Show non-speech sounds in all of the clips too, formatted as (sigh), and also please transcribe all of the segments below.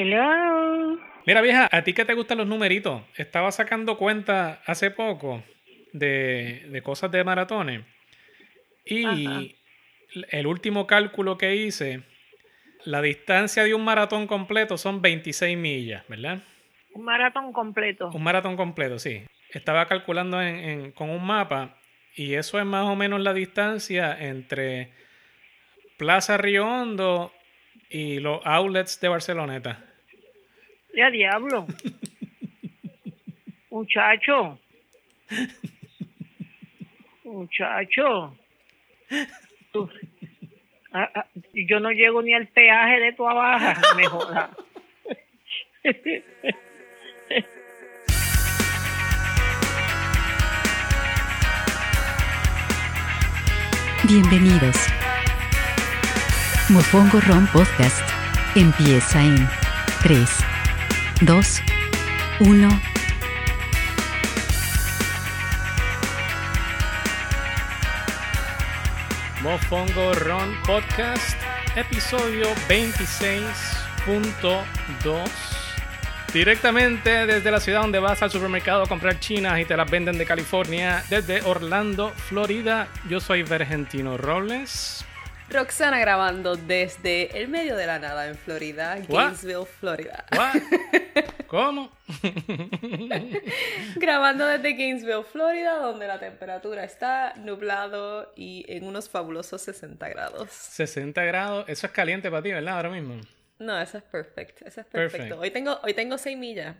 Hello. Mira, vieja, ¿a ti qué te gustan los numeritos? Estaba sacando cuenta hace poco de, de cosas de maratones. Y Ajá. el último cálculo que hice, la distancia de un maratón completo son 26 millas, ¿verdad? Un maratón completo. Un maratón completo, sí. Estaba calculando en- en- con un mapa y eso es más o menos la distancia entre Plaza Río Hondo y los outlets de Barceloneta. Ya diablo. (laughs) Muchacho. Muchacho. Tú- Ah, ah, yo no llego ni al peaje de tu baja. (laughs) Me joda. Bienvenidos. Mofongo Ron Podcast empieza en 3, 2, 1. Mofongo Ron Podcast, episodio 26.2. Directamente desde la ciudad donde vas al supermercado a comprar chinas y te las venden de California, desde Orlando, Florida. Yo soy Vergentino Robles. Roxana grabando desde el medio de la nada en Florida? Gainesville, Florida. What? (laughs) ¿Cómo? (laughs) grabando desde Gainesville, Florida, donde la temperatura está nublado y en unos fabulosos 60 grados. 60 grados. Eso es caliente para ti, ¿verdad? Ahora mismo. No, eso es perfecto, eso es perfecto. Perfect. Hoy tengo hoy tengo 6 millas.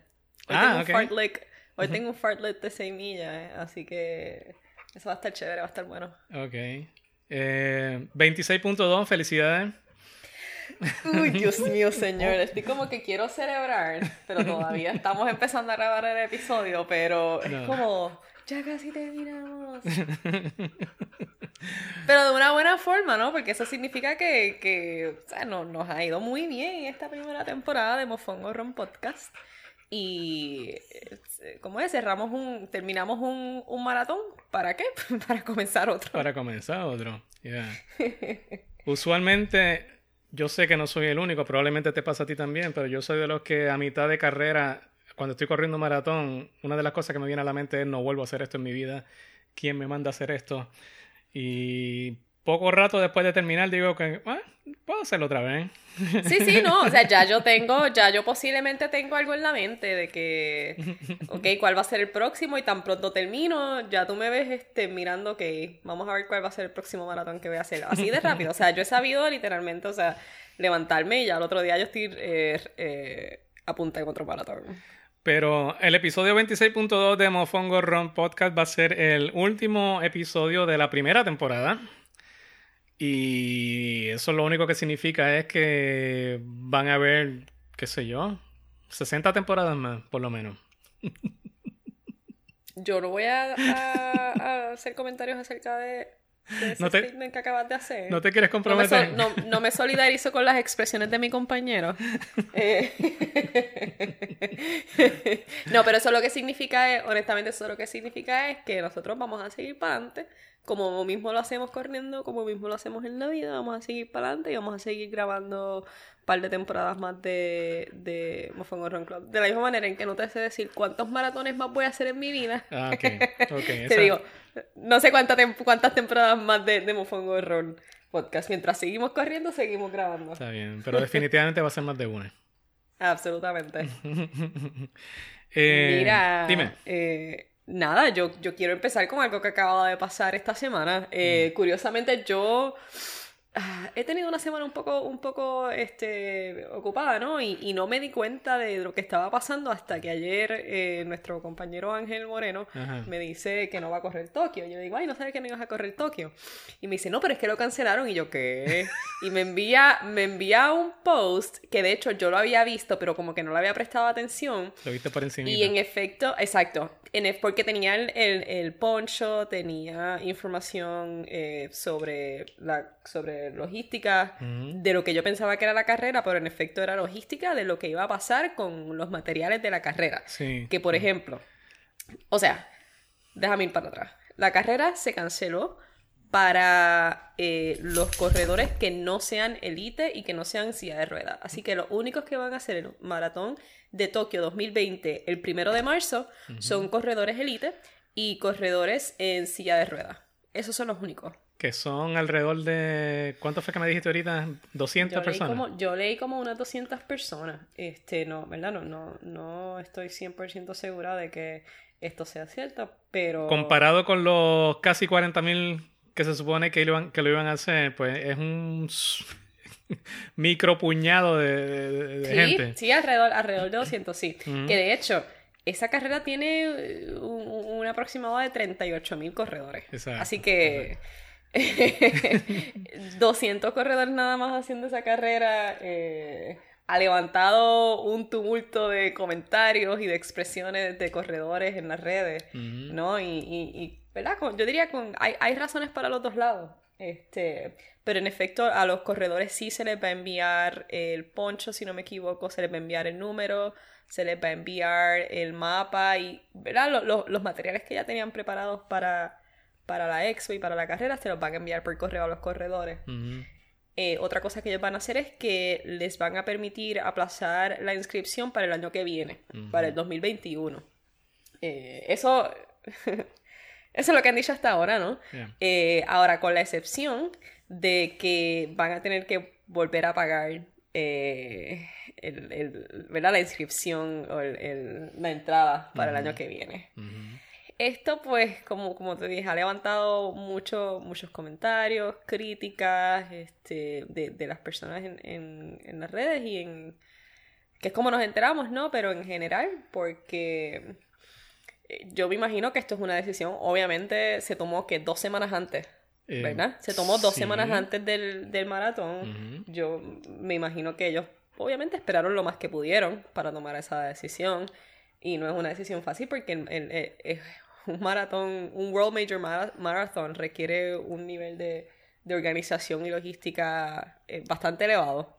Hoy Ah, tengo un ok. fartlek, hoy tengo un fartlek de 6 millas, eh, así que eso va a estar chévere, va a estar bueno. Ok. Eh, 26.2, felicidades. Uy, Dios (laughs) mío, señor. Estoy como que quiero celebrar, pero todavía estamos empezando a grabar el episodio, pero es No. como, ya casi terminamos. Pero de una buena forma, ¿no? Porque eso significa que, que o sea, no- nos ha ido muy bien esta primera temporada de Mofongo Ron Podcast. Y, eh, ¿cómo es? Cerramos un, terminamos un, un maratón. ¿Para qué? (laughs) Para comenzar otro. Para comenzar otro. Yeah. (laughs) Usualmente, yo sé que no soy el único, probablemente te pasa a ti también, pero yo soy de los que a mitad de carrera, cuando estoy corriendo un maratón, una de las cosas que me viene a la mente es no vuelvo a hacer esto en mi vida. ¿Quién me manda a hacer esto? Y poco rato después de terminar digo que "Ah, puedo hacerlo otra vez. Sí, sí, no, o sea, ya yo (laughs) tengo, ya yo posiblemente tengo algo en la mente de que, ok, ¿cuál va a ser el próximo? Y tan pronto termino, ya tú me ves este, mirando, ok, vamos a ver cuál va a ser el próximo maratón que voy a hacer. Así de rápido, o sea, yo he sabido literalmente, o sea, levantarme y ya el otro día yo estoy eh, eh, en otro maratón. Pero el episodio 26.2 de Mofongo Ron Podcast va a ser el último episodio de la primera temporada. Y eso lo único que significa es que van a haber, qué sé yo, 60 temporadas más, por lo menos. (laughs) Yo no voy a, a- a hacer comentarios acerca de, de ese No te- statement que acabas de hacer. ¿No te quieres No me, comprometer? no- no me solidarizo con las expresiones de mi compañero. (laughs) Eh, (laughs) no, pero eso lo que significa es, honestamente, eso lo que significa es que nosotros vamos a seguir para adelante, como mismo lo hacemos corriendo, como mismo lo hacemos en la vida, vamos a seguir para adelante y vamos a seguir grabando un par de temporadas más de, de Mofongo Run Club. De la misma manera en que no te sé decir cuántos maratones más voy a hacer en mi vida. Ah, ok. (laughs) ok, Te digo, no sé cuánta tem- cuántas temporadas más de, de Mofongo Ron podcast. Mientras seguimos corriendo, seguimos grabando. Está bien, pero definitivamente va a ser más de una. Absolutamente. (laughs) Eh, Mira, Dime. eh, nada, yo, yo quiero empezar con algo que acaba de pasar esta semana. Mm. Eh, Curiosamente, yo he tenido una semana un poco, un poco este, ocupada, ¿no? Y, y no me di cuenta de lo que estaba pasando hasta que ayer eh, nuestro compañero Ángel Moreno Ajá. me dice que no va a correr Tokio. Yo digo, ay, no sabía que no ibas a correr Tokio. Y me dice, no, pero es que lo cancelaron. Y yo, ¿qué? Y me envía, me envía un post que de hecho yo lo había visto, pero como que no le había prestado atención. Lo viste por encima. Y en efecto, exacto, en e- porque tenía el, el, el poncho, tenía información eh, sobre, la, sobre logística de lo que yo pensaba que era la carrera, pero en efecto era logística de lo que iba a pasar con los materiales de la carrera. Sí. Que por ejemplo, o sea, déjame ir para atrás. La carrera se canceló para eh, los corredores que no sean elite y que no sean silla de ruedas. Así que los únicos que van a hacer el maratón de Tokio 2020 el primero de marzo son corredores elite y corredores en silla de ruedas. Esos son los únicos. Que son alrededor de. ¿Cuánto fue que me dijiste ahorita? 200 yo personas. Leí como, yo leí como unas 200 personas. Este, no, ¿verdad? No, no, no estoy 100% segura de que esto sea cierto, pero. Comparado con los casi 40.000 que se supone que lo, iban, que lo iban a hacer, pues es un (laughs) micro puñado de, sí, gente. Sí, alrededor, alrededor de 200, sí. Que de hecho, esa carrera tiene eh, un, aproximado de 38 mil corredores. Así que (laughs) 200 corredores nada más haciendo esa carrera eh, ha levantado un tumulto de comentarios y de expresiones de corredores en las redes, ¿no? Y, y, ¿verdad? Yo diría que hay, hay razones para los dos lados. Este, pero en efecto, a los corredores sí se les va a enviar el poncho, si no me equivoco, se les va a enviar el número, se les va a enviar el mapa y ¿verdad? los materiales que ya tenían preparados para, para la expo y para la carrera se los van a enviar por correo a los corredores. Eh, otra cosa que ellos van a hacer es que les van a permitir aplazar la inscripción para el año que viene, para el 2021. Eh, eso, (laughs) eso es lo que han dicho hasta ahora, ¿no? Eh, ahora, con la excepción de que van a tener que volver a pagar el, ¿verdad? la inscripción o la entrada para el año que viene. Esto, pues, como, como te dije, ha levantado mucho, muchos comentarios, críticas este, de, las personas en, en, las redes y en... que es como nos enteramos, ¿no? Pero en general, porque eh, yo me imagino que esto es una decisión, obviamente se tomó que dos semanas antes eh, ¿verdad? Se tomó dos semanas antes del, del maratón. Yo me imagino que ellos obviamente esperaron lo más que pudieron para tomar esa decisión. Y no es una decisión fácil porque el, un maratón, un World Major Marathon requiere un nivel de, de organización y logística eh, bastante elevado.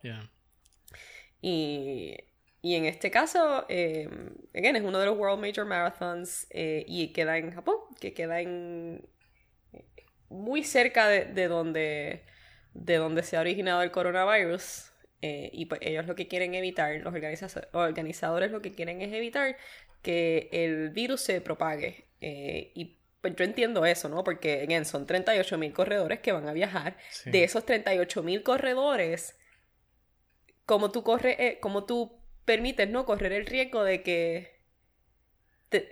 Y, y, en este caso, eh, again, es uno de los World Major Marathons eh, y queda en Japón, que queda en muy cerca de, de donde, de donde se ha originado el coronavirus. y pues ellos lo que quieren evitar, los organizadores lo que quieren es evitar que el virus se propague. Eh, y pues yo entiendo eso, ¿no? Porque, again, son 38 mil corredores que van a viajar. De esos 38 mil corredores, como tú corres, eh, como tú permites, ¿no? Correr el riesgo de que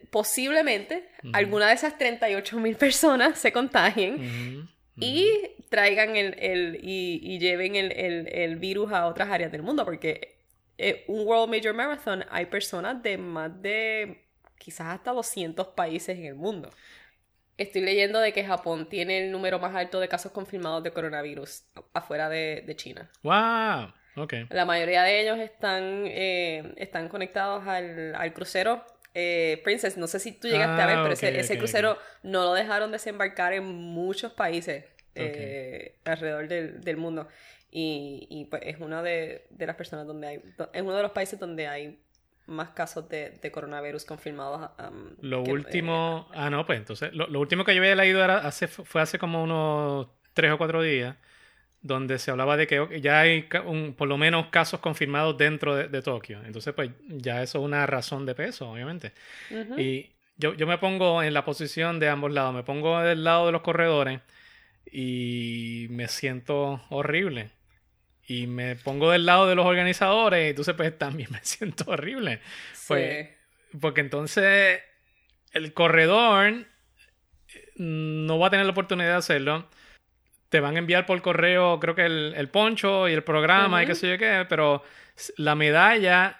posiblemente alguna de esas 38 mil personas se contagien y traigan el, el y, lleven el, el, el, virus a otras áreas del mundo, porque eh, un World Major Marathon hay personas de más de quizás hasta 200 países en el mundo. Estoy leyendo de que Japón tiene el número más alto de casos confirmados de coronavirus afuera de, China. ¡Wow! Okay. La mayoría de ellos están, eh, están conectados al, al crucero eh, Princess. No sé si tú llegaste a ver, ah, pero ese, crucero no lo dejaron desembarcar en muchos países alrededor del, del mundo. Y, y pues es una de, de, las personas donde hay, es uno de los países donde hay más casos de, de coronavirus confirmados. lo último, eh, ah, no, pues entonces, lo, lo, último que yo había leído era hace, fue hace como unos tres o cuatro días, donde se hablaba de que ya hay un, por lo menos casos confirmados dentro de, de, Tokio. Entonces, pues ya eso es una razón de peso, obviamente. Y yo, yo me pongo en la posición de ambos lados, me pongo del lado de los corredores y me siento horrible y me pongo del lado de los organizadores, y entonces pues (laughs) también me siento horrible. Pues, porque entonces el corredor no va a tener la oportunidad de hacerlo. Te van a enviar por correo, creo que el, poncho y el programa y qué sé yo qué, pero la medalla,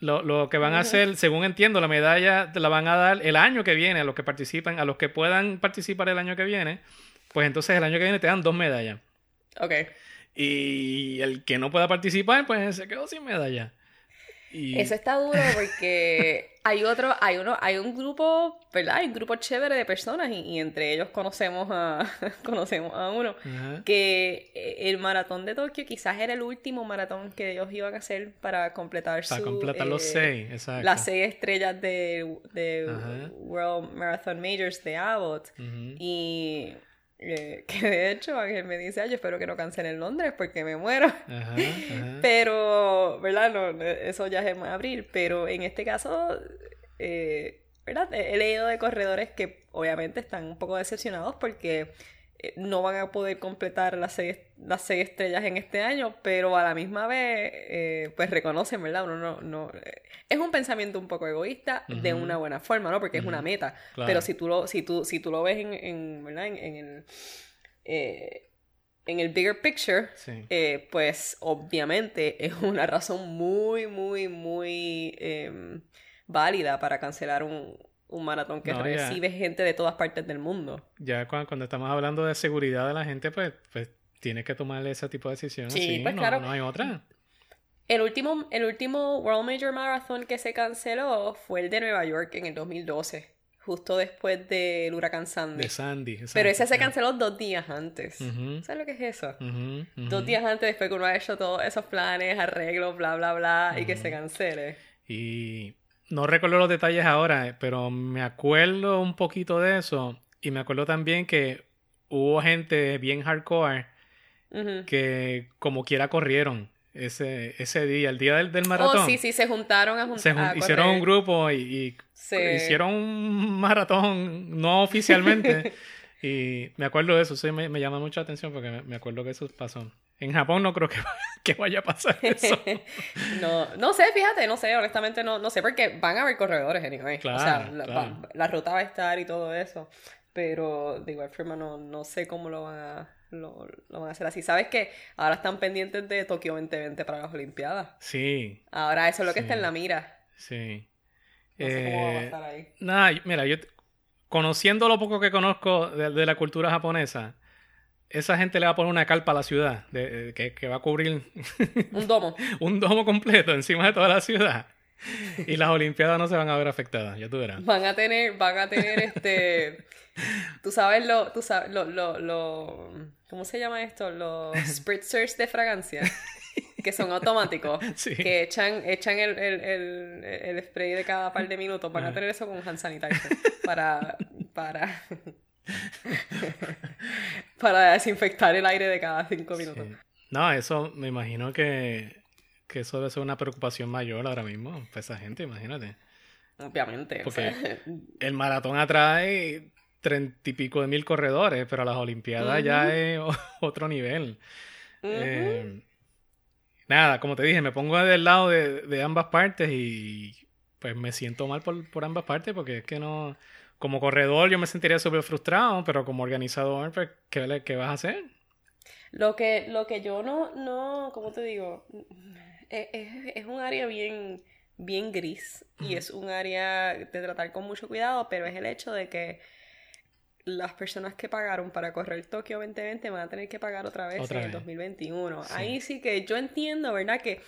lo, que van a hacer, según entiendo, la medalla te la van a dar el año que viene a los que participan, a los que puedan participar el año que viene, pues entonces el año que viene te dan dos medallas. Ok. Y el que no pueda participar, pues se quedó sin medalla. Y... Eso está duro porque (laughs) hay otro, hay uno, hay un grupo, ¿verdad? Hay un grupo chévere de personas y, entre ellos conocemos a, (laughs) conocemos a uno que eh, el maratón de Tokio quizás era el último maratón que ellos iban a hacer para completar para completar los eh, seis, Las seis estrellas de, de World Marathon Majors de Abbott. Y Eh, (laughs) que de hecho Ángel me dice, ay, yo espero que no cancelen en Londres porque me muero. Ajá, ajá. (laughs) Pero, ¿verdad? No, eso ya es en abril. Pero en este caso, eh, ¿verdad? He leído de corredores que obviamente están un poco decepcionados porque no van a poder completar las seis, las seis estrellas en este año, pero a la misma vez, eh, pues reconocen, ¿verdad? Uno no, no, eh, es un pensamiento un poco egoísta de una buena forma, ¿no? Porque es una meta. Claro. Pero si tú lo, si tú, si tú lo ves en, en, ¿verdad? En, en el, eh, en el bigger picture, Sí. eh, pues obviamente es una razón muy, muy, muy em, válida para cancelar un, un maratón que No, ya. recibe gente de todas partes del mundo. Ya cuando, cuando estamos hablando de seguridad de la gente, pues, pues tienes que tomar ese tipo de decisiones. Sí, pues, no, claro. no hay otra. El último, el último World Major Marathon que se canceló fue el de Nueva York en el 2012, justo después del huracán Sandy. De Sandy. Pero ese se exacto. canceló dos días antes. ¿Sabes lo que es eso? Dos días antes, después que uno ha hecho todos esos planes, arreglos, bla, bla, bla, y que se cancele. Y no recuerdo los detalles ahora, eh, pero me acuerdo un poquito de eso. Y me acuerdo también que hubo gente bien hardcore Ujú. que como quiera corrieron ese, ese día, el día del, del maratón. Oh, sí, sí, se juntaron a, jun- Se jun- a hicieron correr. un grupo y, y Sí. hicieron un maratón no oficialmente. (laughs) y me acuerdo de eso, sí, me, me llama mucha atención porque me, me acuerdo que eso pasó. En Japón no creo que, (laughs) (laughs) que vaya a pasar (laughs) eso. no, no sé, fíjate, no sé, honestamente no, no sé, porque van a haber corredores, anyway. o sea, Claro, la, claro. ruta va a estar y todo eso. Pero de igual forma no, no sé cómo lo van a lo, lo van a hacer así. ¿Sabes que Ahora están pendientes de Tokio 2020 para las Olimpiadas. Sí, Ahora eso es lo que Sí. está en la mira. sí. No sé cómo va a Eh, pasar ahí. Nada, mira, yo conociendo lo poco que conozco de, de la cultura japonesa, esa gente le va a poner una carpa a la ciudad de- de- que, que va a cubrir (laughs) Un domo. (laughs) un domo completo encima de toda la ciudad. Y las Olimpiadas no se van a ver afectadas, ya tú verás. Van a tener, van a tener este, tú sabes lo, tú sabes lo, lo, lo, ¿cómo se llama esto? Los (laughs) spritzers de fragancia, que son automáticos, Sí. que echan, echan el, el, el, el spray de cada par de minutos, van a tener eso con hand sanitizer para, para, (laughs) para desinfectar el aire de cada cinco minutos. Sí. No, eso me imagino que, que eso debe ser una preocupación mayor ahora mismo para esa gente, imagínate. Obviamente, o Porque sea, (laughs) el maratón atrae treinta y pico de mil corredores, pero las Olimpiadas ya es (laughs) otro nivel. Eh, nada, como te dije, me pongo del lado de, de ambas partes y pues me siento mal por, por ambas partes porque es que no... Como corredor yo me sentiría súper frustrado, pero como organizador, pues, ¿qué, le- qué vas a hacer? Lo que, lo que yo no, no, ¿cómo te digo? Es, es- es un área bien, bien gris y es un área de tratar con mucho cuidado, pero es el hecho de que las personas que pagaron para correr Tokio 2020 van a tener que pagar otra vez Otra en el vez. 2021. Sí. Ahí sí que yo entiendo, ¿verdad? Que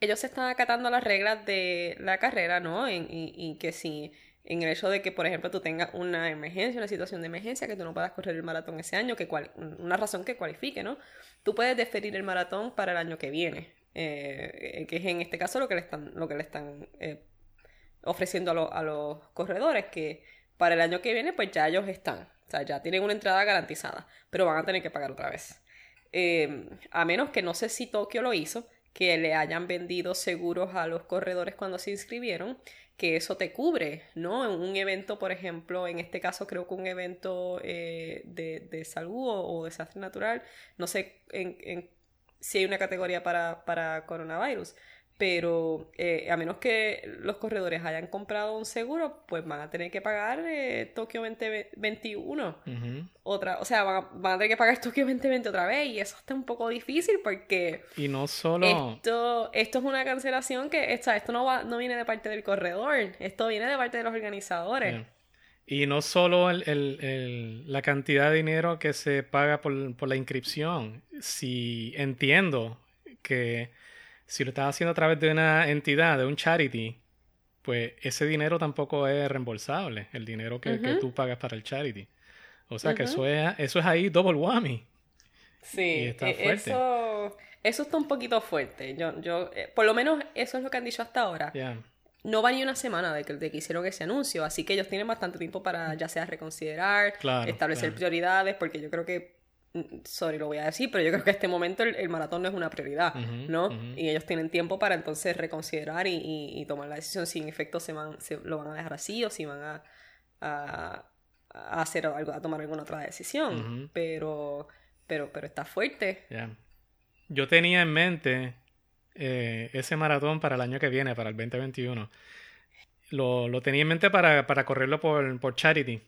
ellos se están acatando las reglas de la carrera, ¿no? Y, y que si en el hecho de que, por ejemplo, tú tengas una emergencia, una situación de emergencia, que tú no puedas correr el maratón ese año, que cual- una razón que cualifique, ¿no? Tú puedes deferir el maratón para el año que viene, eh, que es en este caso lo que le están, lo que le están eh, ofreciendo a, lo- a los corredores, que para el año que viene, pues ya ellos están, o sea, ya tienen una entrada garantizada, pero van a tener que pagar otra vez. Eh, a menos que no sé si Tokio lo hizo, que le hayan vendido seguros a los corredores cuando se inscribieron, que eso te cubre, ¿no? En un evento, por ejemplo, en este caso creo que un evento eh, de, de salud o, desastre natural, no sé en- si hay una categoría para, para coronavirus, pero eh, a menos que los corredores hayan comprado un seguro, pues van a tener que pagar eh, Tokio 2021 Ujú. otra, o sea, van a, van a tener que pagar Tokio 2020 otra vez y eso está un poco difícil porque Y no solo... esto, esto es una cancelación que, esto no va, no viene de parte del corredor, esto viene de parte de los organizadores. Y no solo el- el- el- la cantidad de dinero que se paga por, por la inscripción. Si entiendo que si lo estás haciendo a través de una entidad, de un charity, pues ese dinero tampoco es reembolsable, el dinero que, tú pagas para el charity. O sea que eso es, eso es ahí double whammy. Sí, Y está e- eso, eso está un poquito fuerte. Yo, yo, eh, por lo menos eso es lo que han dicho hasta ahora. Yeah. no va ni una semana de que, de que hicieron ese anuncio, así que ellos tienen bastante tiempo para ya sea reconsiderar, Claro, establecer claro. prioridades, porque yo creo que, mm, sorry, lo voy a decir, pero yo creo que en este momento el, el maratón no es una prioridad, ¿no? Y ellos tienen tiempo para entonces reconsiderar y, y- y tomar la decisión si en efecto se van, se lo van a dejar así o si van a, a, a hacer algo, a tomar alguna otra decisión, pero, pero, pero está fuerte. Ya. Yo tenía en mente eh, ese maratón para el año que viene, para el 2021. Lo, lo tenía en mente para, para correrlo por, por Charity,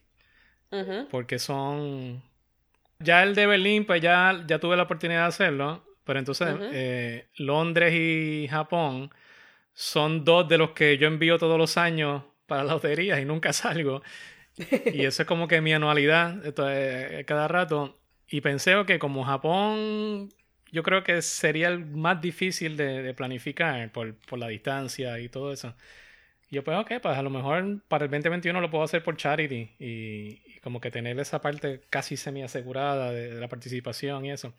porque son... Ya el de Berlín, pues ya, ya tuve la oportunidad de hacerlo, pero entonces eh, Londres y Japón son dos de los que yo envío todos los años para las loterías y nunca salgo. Y eso es como que mi anualidad entonces, cada rato. Y pensé que como Japón, yo creo que sería el más difícil de, de planificar por, por la distancia y todo eso. Yo pues, ok, pues a lo mejor para el 2021 lo puedo hacer por charity y, y como que tener esa parte casi semi asegurada de, de la participación y eso.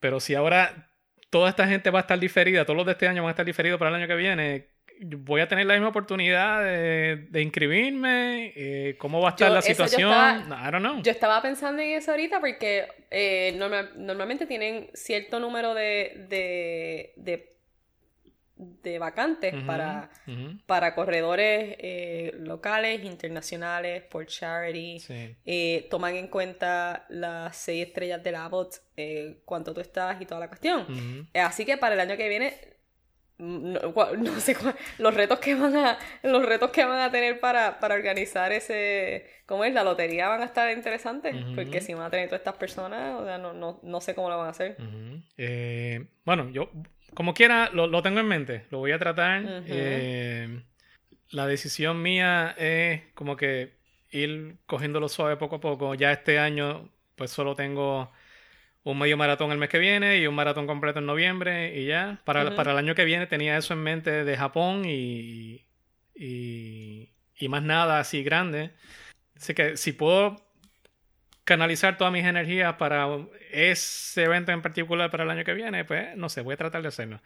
Pero si ahora toda esta gente va a estar diferida, todos los de este año van a estar diferidos para el año que viene, voy a tener la misma oportunidad de, de inscribirme, eh, cómo va a estar Yo- la eso yo situación, estaba- I don't know. Yo estaba pensando en eso ahorita porque eh, norma- normalmente tienen cierto número de, de, de, vacantes para, para corredores eh, locales, internacionales, por charity. sí. Eh, toman en cuenta las seis estrellas de la bot, eh, cuánto tú estás y toda la cuestión. Eh, Así que para el año que viene, mm, (laughs) no, sé cuál- los retos que van a, los retos que van a tener para, para organizar ese, ¿cómo es? La lotería van a estar interesantes, porque si van a tener todas estas personas, o sea, no, no, no sé cómo lo van a hacer. Bueno, yo como quiera lo, lo tengo en mente, lo voy a tratar. Eh, la decisión mía es como que ir cogiéndolo suave poco a poco. Ya este año pues solo tengo un medio maratón el mes que viene y un maratón completo en noviembre y ya. Para, para el año que viene tenía eso en mente de Japón y, y, y más nada así grande. Así que si puedo canalizar todas mis energías para ese evento en particular para el año que viene, pues no sé, voy a tratar de hacerlo.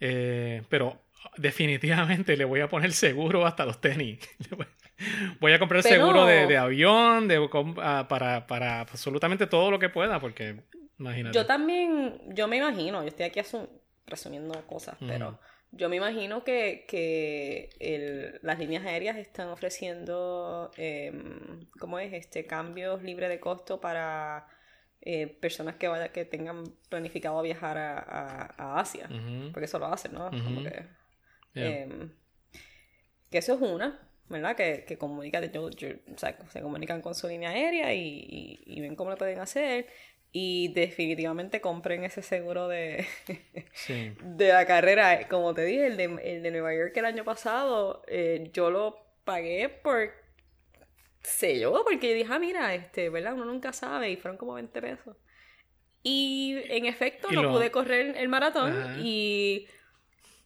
Eh, pero definitivamente le voy a poner seguro hasta los tenis. (laughs) Voy- a comprar Pero- seguro de, de avión, de, ah, para, para absolutamente todo lo que pueda, porque imagínate. Yo también, yo me imagino, yo estoy aquí asu- resumiendo cosas, pero yo me imagino que, que el- las líneas aéreas están ofreciendo, em, ¿cómo es? Este, cambios libres de costo para eh, personas que vaya, que tengan planificado viajar a, a- a Asia, porque eso lo hacen, ¿no? Como Ujú. que, Yeah. em, que eso es una, ¿verdad? Que, que comunica, yo- yo- o sea, se comunican con su línea aérea y, y- y ven cómo lo pueden hacer. Y definitivamente compren ese seguro de, (laughs) Sí. de la carrera. Como te dije, el de, el de Nueva York el año pasado, eh, yo lo pagué por, sé yo, porque yo dije, ah, mira, este, ¿verdad? Uno nunca sabe, y fueron como 20 pesos. Y en efecto, Y no lo- pude correr el maratón Ajá. y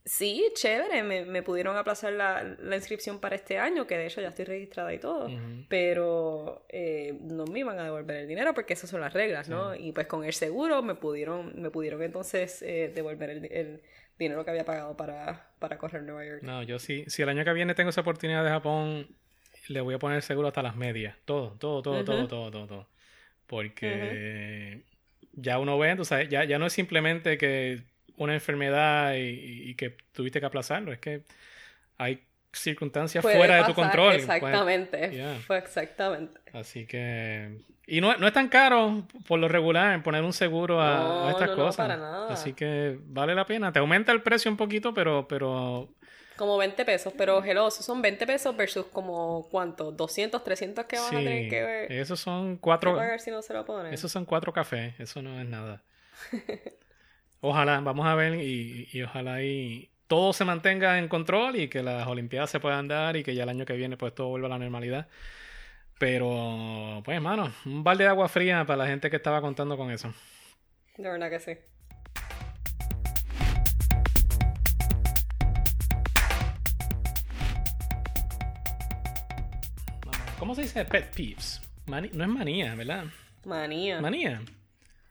sí, chévere, me, me pudieron aplazar la, la inscripción para este año, que de hecho ya estoy registrada y todo, pero eh, no me iban a devolver el dinero porque esas son las reglas, ¿no? Y pues con el seguro me pudieron, me pudieron entonces eh, devolver el, el dinero que había pagado para, para correr Nueva York. No, yo sí, si el año que viene tengo esa oportunidad de Japón, le voy a poner seguro hasta las medias. Todo, todo, todo, todo, todo, todo, todo. Porque ya uno ve, tú sabes, ya, ya no es simplemente que una enfermedad y, y que tuviste que aplazarlo, es que hay circunstancias Puede fuera de tu pasar, control. Pues, Exactamente, Yeah. fue exactamente. así que... Y no, no es tan caro por lo regular poner un seguro a, No, a estas no, no, cosas. para nada. Así que vale la pena. Te aumenta el precio un poquito, pero, pero Como 20 pesos, pero hello, son 20 pesos versus como, ¿cuánto? 200, 300 que van a tener sí, que ver. esos son cuatro... pagar si no se lo ponen. Esos son cuatro cafés, eso no es nada. (laughs) Ojalá, vamos a ver y, y ojalá y todo se mantenga en control y que las Olimpiadas se puedan dar y que ya el año que viene pues todo vuelva a la normalidad. Pero, pues, hermano, un balde de agua fría para la gente que estaba contando con eso. De verdad que sí. ¿Cómo se dice pet peeves? Mani- no es manía, ¿verdad? Manía. Manía.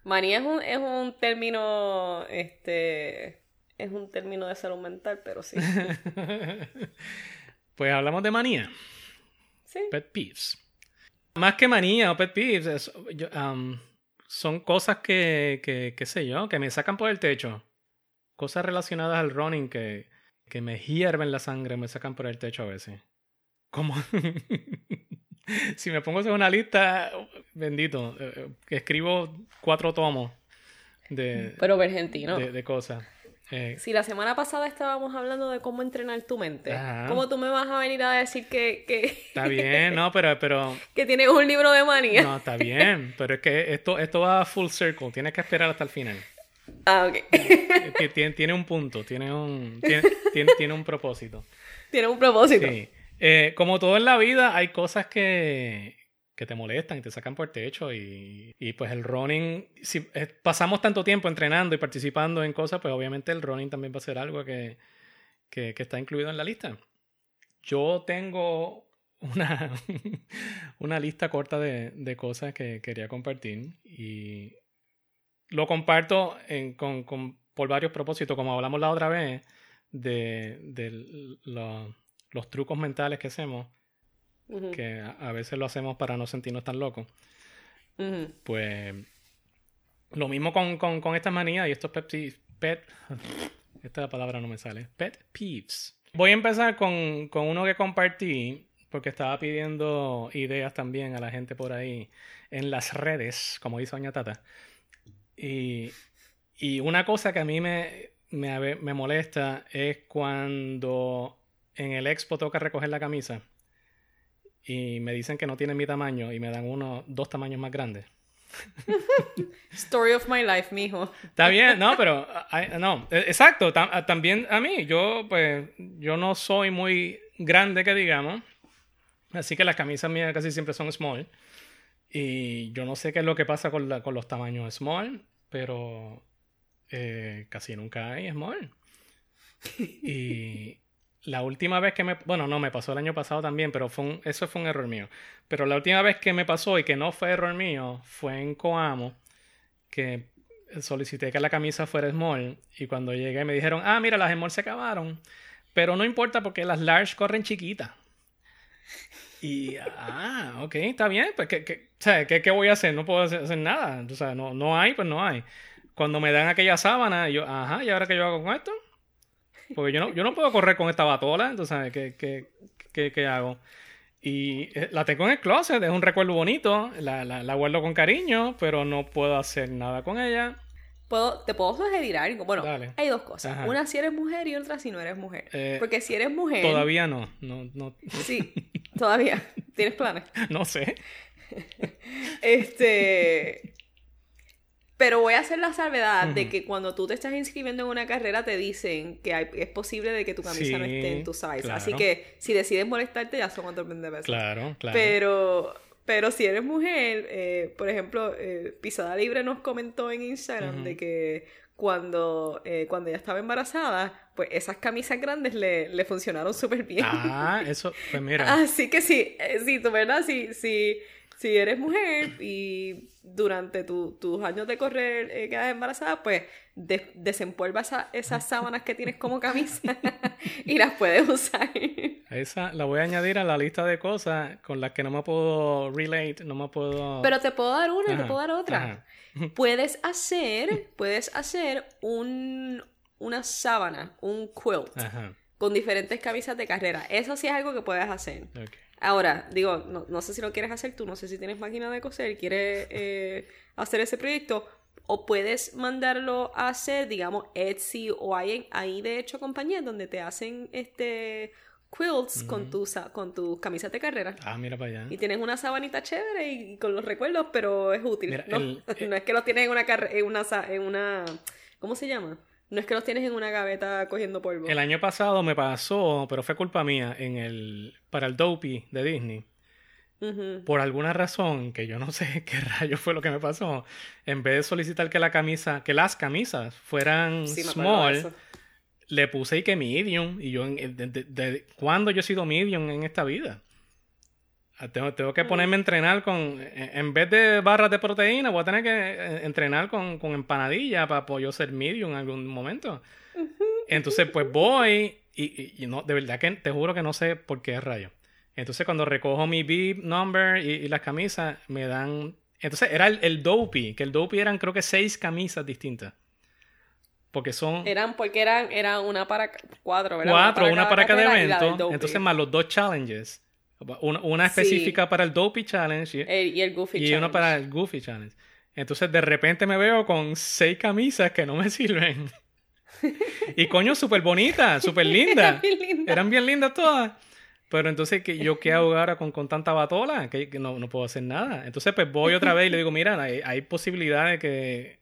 Manía es un, es un término, este, es un término de salud mental, pero sí. (laughs) pues hablamos de manía. Sí. Pet peeves. Más que manía o pet peeves, es- yo, um, son cosas que, que, qué sé yo, que me sacan por el techo. Cosas relacionadas al running que, que me hierven la sangre, me sacan por el techo a veces. Como... (laughs) (laughs) si me pongo en una lista, bendito, eh, eh, escribo cuatro tomos de, Pero argentino. de, de cosas. Eh, Si la semana pasada estábamos hablando de cómo entrenar tu mente, Ajá. ¿cómo tú me vas a venir a decir que, que, está bien, no, pero, pero (laughs) que tienes un libro de manía? no, está bien, pero es que esto, esto va full circle, tienes que esperar hasta el final. Ah, ok. Ti- Tiene, tiene un punto, tiene un, tiene, tiene, tiene un propósito. (laughs) Tiene un propósito. Sí. Eh, como todo en la vida, hay cosas que, que te molestan y te sacan por techo. Y, y pues el running, si eh, pasamos tanto tiempo entrenando y participando en cosas, pues obviamente el running también va a ser algo que, que, está incluido en la lista. Yo tengo una, (laughs) una lista corta de, de cosas que quería compartir y lo comparto con, con- por varios propósitos, como hablamos la otra vez, de, de los trucos mentales que hacemos, que a, veces lo hacemos para no sentirnos tan locos. Pues lo mismo con, con, con estas manías y estos pet, pet (laughs) esta palabra no me sale. Pet peeves. Voy a empezar con, con uno que compartí porque estaba pidiendo ideas también a la gente por ahí en las redes, como dice Doña Tata. Y, y una cosa que a mí me, me, me molesta es cuando en el expo toca recoger la camisa y me dicen que no tienen mi tamaño y me dan uno, dos tamaños más grandes. (laughs) Story of my life, mijo. Está bien, no, pero no, eh, exacto, tam- ah, también a mí, yo pues yo no soy muy grande que digamos, así que las camisas mías casi siempre son small y yo no sé qué es lo que pasa con, la- con los tamaños small, pero eh, casi nunca hay small. (laughs) Y la última vez que me, bueno, no, me pasó el año pasado también, pero fue un- eso fue un error mío. Pero la última vez que me pasó y que no fue error mío fue en Coamo, que solicité que la camisa fuera small y cuando llegué me dijeron, ah, mira, las small se acabaron, pero no importa porque las large corren chiquitas. Y, ah, ok, está bien, pues, ¿qué, qué, sea, ¿qué, qué voy a hacer? No puedo hacer, hacer nada, o sea, no, no hay, pues no hay. Cuando me dan aquella sábana, yo, ajá, ¿y ahora qué yo hago con esto? Porque yo no, yo no puedo correr con esta batola, entonces, ¿qué, qué, qué, qué hago? Y eh, la tengo en el closet, es un recuerdo bonito, la, la, la guardo con cariño, pero no puedo hacer nada con ella. ¿Puedo, te puedo sugerir algo. Bueno, Dale. hay dos cosas. Ajá. Una si eres mujer y otra si no eres mujer. Eh, Porque si eres mujer. Todavía no, no, no, Sí, todavía. (laughs) ¿Tienes planes? no sé. (laughs) Este. Pero voy a hacer la salvedad de que cuando tú te estás inscribiendo en una carrera te dicen que hay- es posible de que tu camisa no Sí, esté en tu size. claro. Así que si decides molestarte ya son otros 20 pesos. Claro, claro. Pero, pero si eres mujer, eh, por ejemplo, eh, Pisada Libre nos comentó en Instagram Ujú. de que cuando, eh, cuando ella estaba embarazada, pues esas camisas grandes le, le funcionaron súper bien. Ah, eso, pues mira. (laughs) Así que sí, eh, sí, tú, ¿verdad? Si, si, si eres mujer y durante tu- tus años de correr eh, quedas embarazada, pues de- desempolva esa- esas sábanas que tienes como camisa (laughs) y las puedes usar. Esa la voy a añadir a la lista de cosas con las que no me puedo relate, no me puedo. Pero te puedo dar una y te puedo dar otra. ajá. (laughs) Puedes hacer, puedes hacer un, una sábana, un quilt, Ajá. con diferentes camisas de carrera. Eso sí es algo que puedes hacer. Ahora, digo, no, no sé si lo quieres hacer tú, no sé si tienes máquina de coser, quieres eh, hacer ese proyecto, o puedes mandarlo a hacer, digamos, Etsy o hay ahí de hecho compañías donde te hacen este quilts con tus con tus camisas de carrera. Ah, mira para allá. Y tienes una sabanita chévere y, y con los recuerdos, pero es útil. Mira, ¿no? el- (laughs) no es que los tienes en una, carre- en una en una ¿cómo se llama? No es que los tienes en una gaveta cogiendo polvo. El año pasado me pasó, pero fue culpa mía, en el para el Dopey de Disney. Por alguna razón, que yo no (laughs) sé qué rayo fue lo que me pasó, en vez de solicitar que la camisa, que las camisas fueran Sí, small, le puse y que medium. Y yo, de- de- ¿cuándo yo he sido medium en esta vida? Ah, Tengo, tengo que ponerme a entrenar con, en vez de barras de proteína, voy a tener que eh, entrenar con, con empanadilla para yo ser medium en algún momento. Entonces, pues voy y, y- y no, de verdad que te juro que no sé por qué rayo. Entonces, cuando recojo mi bib number y, y las camisas, me dan. Entonces, era el, el dopey, que el dopey eran creo que seis camisas distintas. Porque son Eran, porque eran, eran una para cuatro, ¿verdad? cuatro, una para cada evento. Entonces, más los dos challenges. Una, una Sí. específica para el dopey challenge y, El- y el Goofy y Challenge. uno para el goofy challenge. Entonces, de repente me veo con seis camisas que no me (laughs) sirven. y coño, súper bonitas, súper lindas. (laughs) Eran bien lindas. Eran bien lindas todas. Pero entonces, que ¿yo qué hago ahora con, con tanta batola? Que, que no, no puedo hacer nada. Entonces, pues voy otra vez y le digo, mira, hay, hay posibilidad de que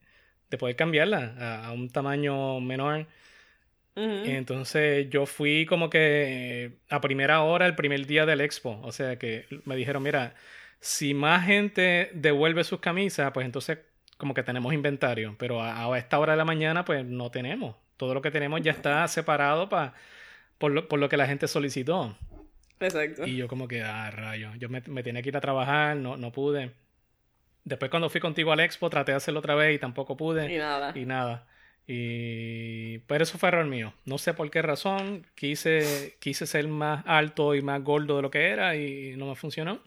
de poder cambiarla a, a un tamaño menor. Entonces, yo fui como que eh, a primera hora, el primer día del expo. O sea, que me dijeron, mira, si más gente devuelve sus camisas, pues entonces como que tenemos inventario. Pero a, a esta hora de la mañana, pues no tenemos. Todo lo que tenemos ya está separado pa, por, lo, por lo que la gente solicitó. Exacto. Y yo como que, ah, rayo, yo me, me tenía que ir a trabajar, no, no pude. Después cuando fui contigo al expo traté de hacerlo otra vez y tampoco pude. Y nada. Y nada. Y... Pero eso fue error mío. No sé por qué razón. Quise, quise ser más alto y más gordo de lo que era y no me funcionó.